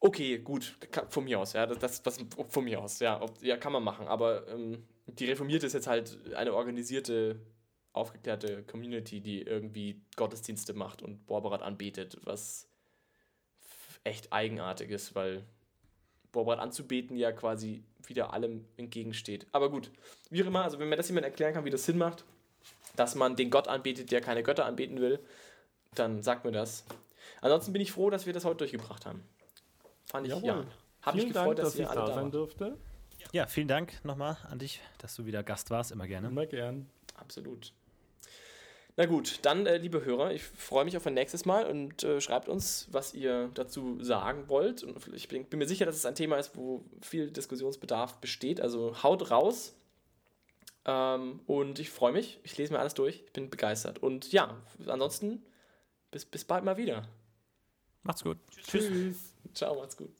Okay, gut, von mir aus, ja, das, das, von mir aus, ja, ja, kann man machen, aber ähm, die Reformierte ist jetzt halt eine organisierte, aufgeklärte Community, die irgendwie Gottesdienste macht und Borberat anbetet, was echt eigenartig ist, weil Borberat anzubeten ja quasi wieder allem entgegensteht. Aber gut, wie auch immer, also wenn mir das jemand erklären kann, wie das Sinn macht, dass man den Gott anbetet, der keine Götter anbeten will, dann sagt mir das. Ansonsten bin ich froh, dass wir das heute durchgebracht haben. Fand ich, Jawohl. ja. Habe mich gefreut, Dank, dass, dass alle da sein durfte. Ja, vielen Dank nochmal an dich, dass du wieder Gast warst. Immer gerne. Immer gern. Absolut. Na gut, dann, äh, liebe Hörer, ich freue mich auf ein nächstes Mal und äh, schreibt uns, was ihr dazu sagen wollt. Und ich bin, bin, mir sicher, dass es ein Thema ist, wo viel Diskussionsbedarf besteht. Also haut raus. Ähm, und ich freue mich. Ich lese mir alles durch. Ich bin begeistert. Und ja, ansonsten bis, bis bald mal wieder. Macht's gut. Tschüss. Tschüss. Ciao, macht's gut.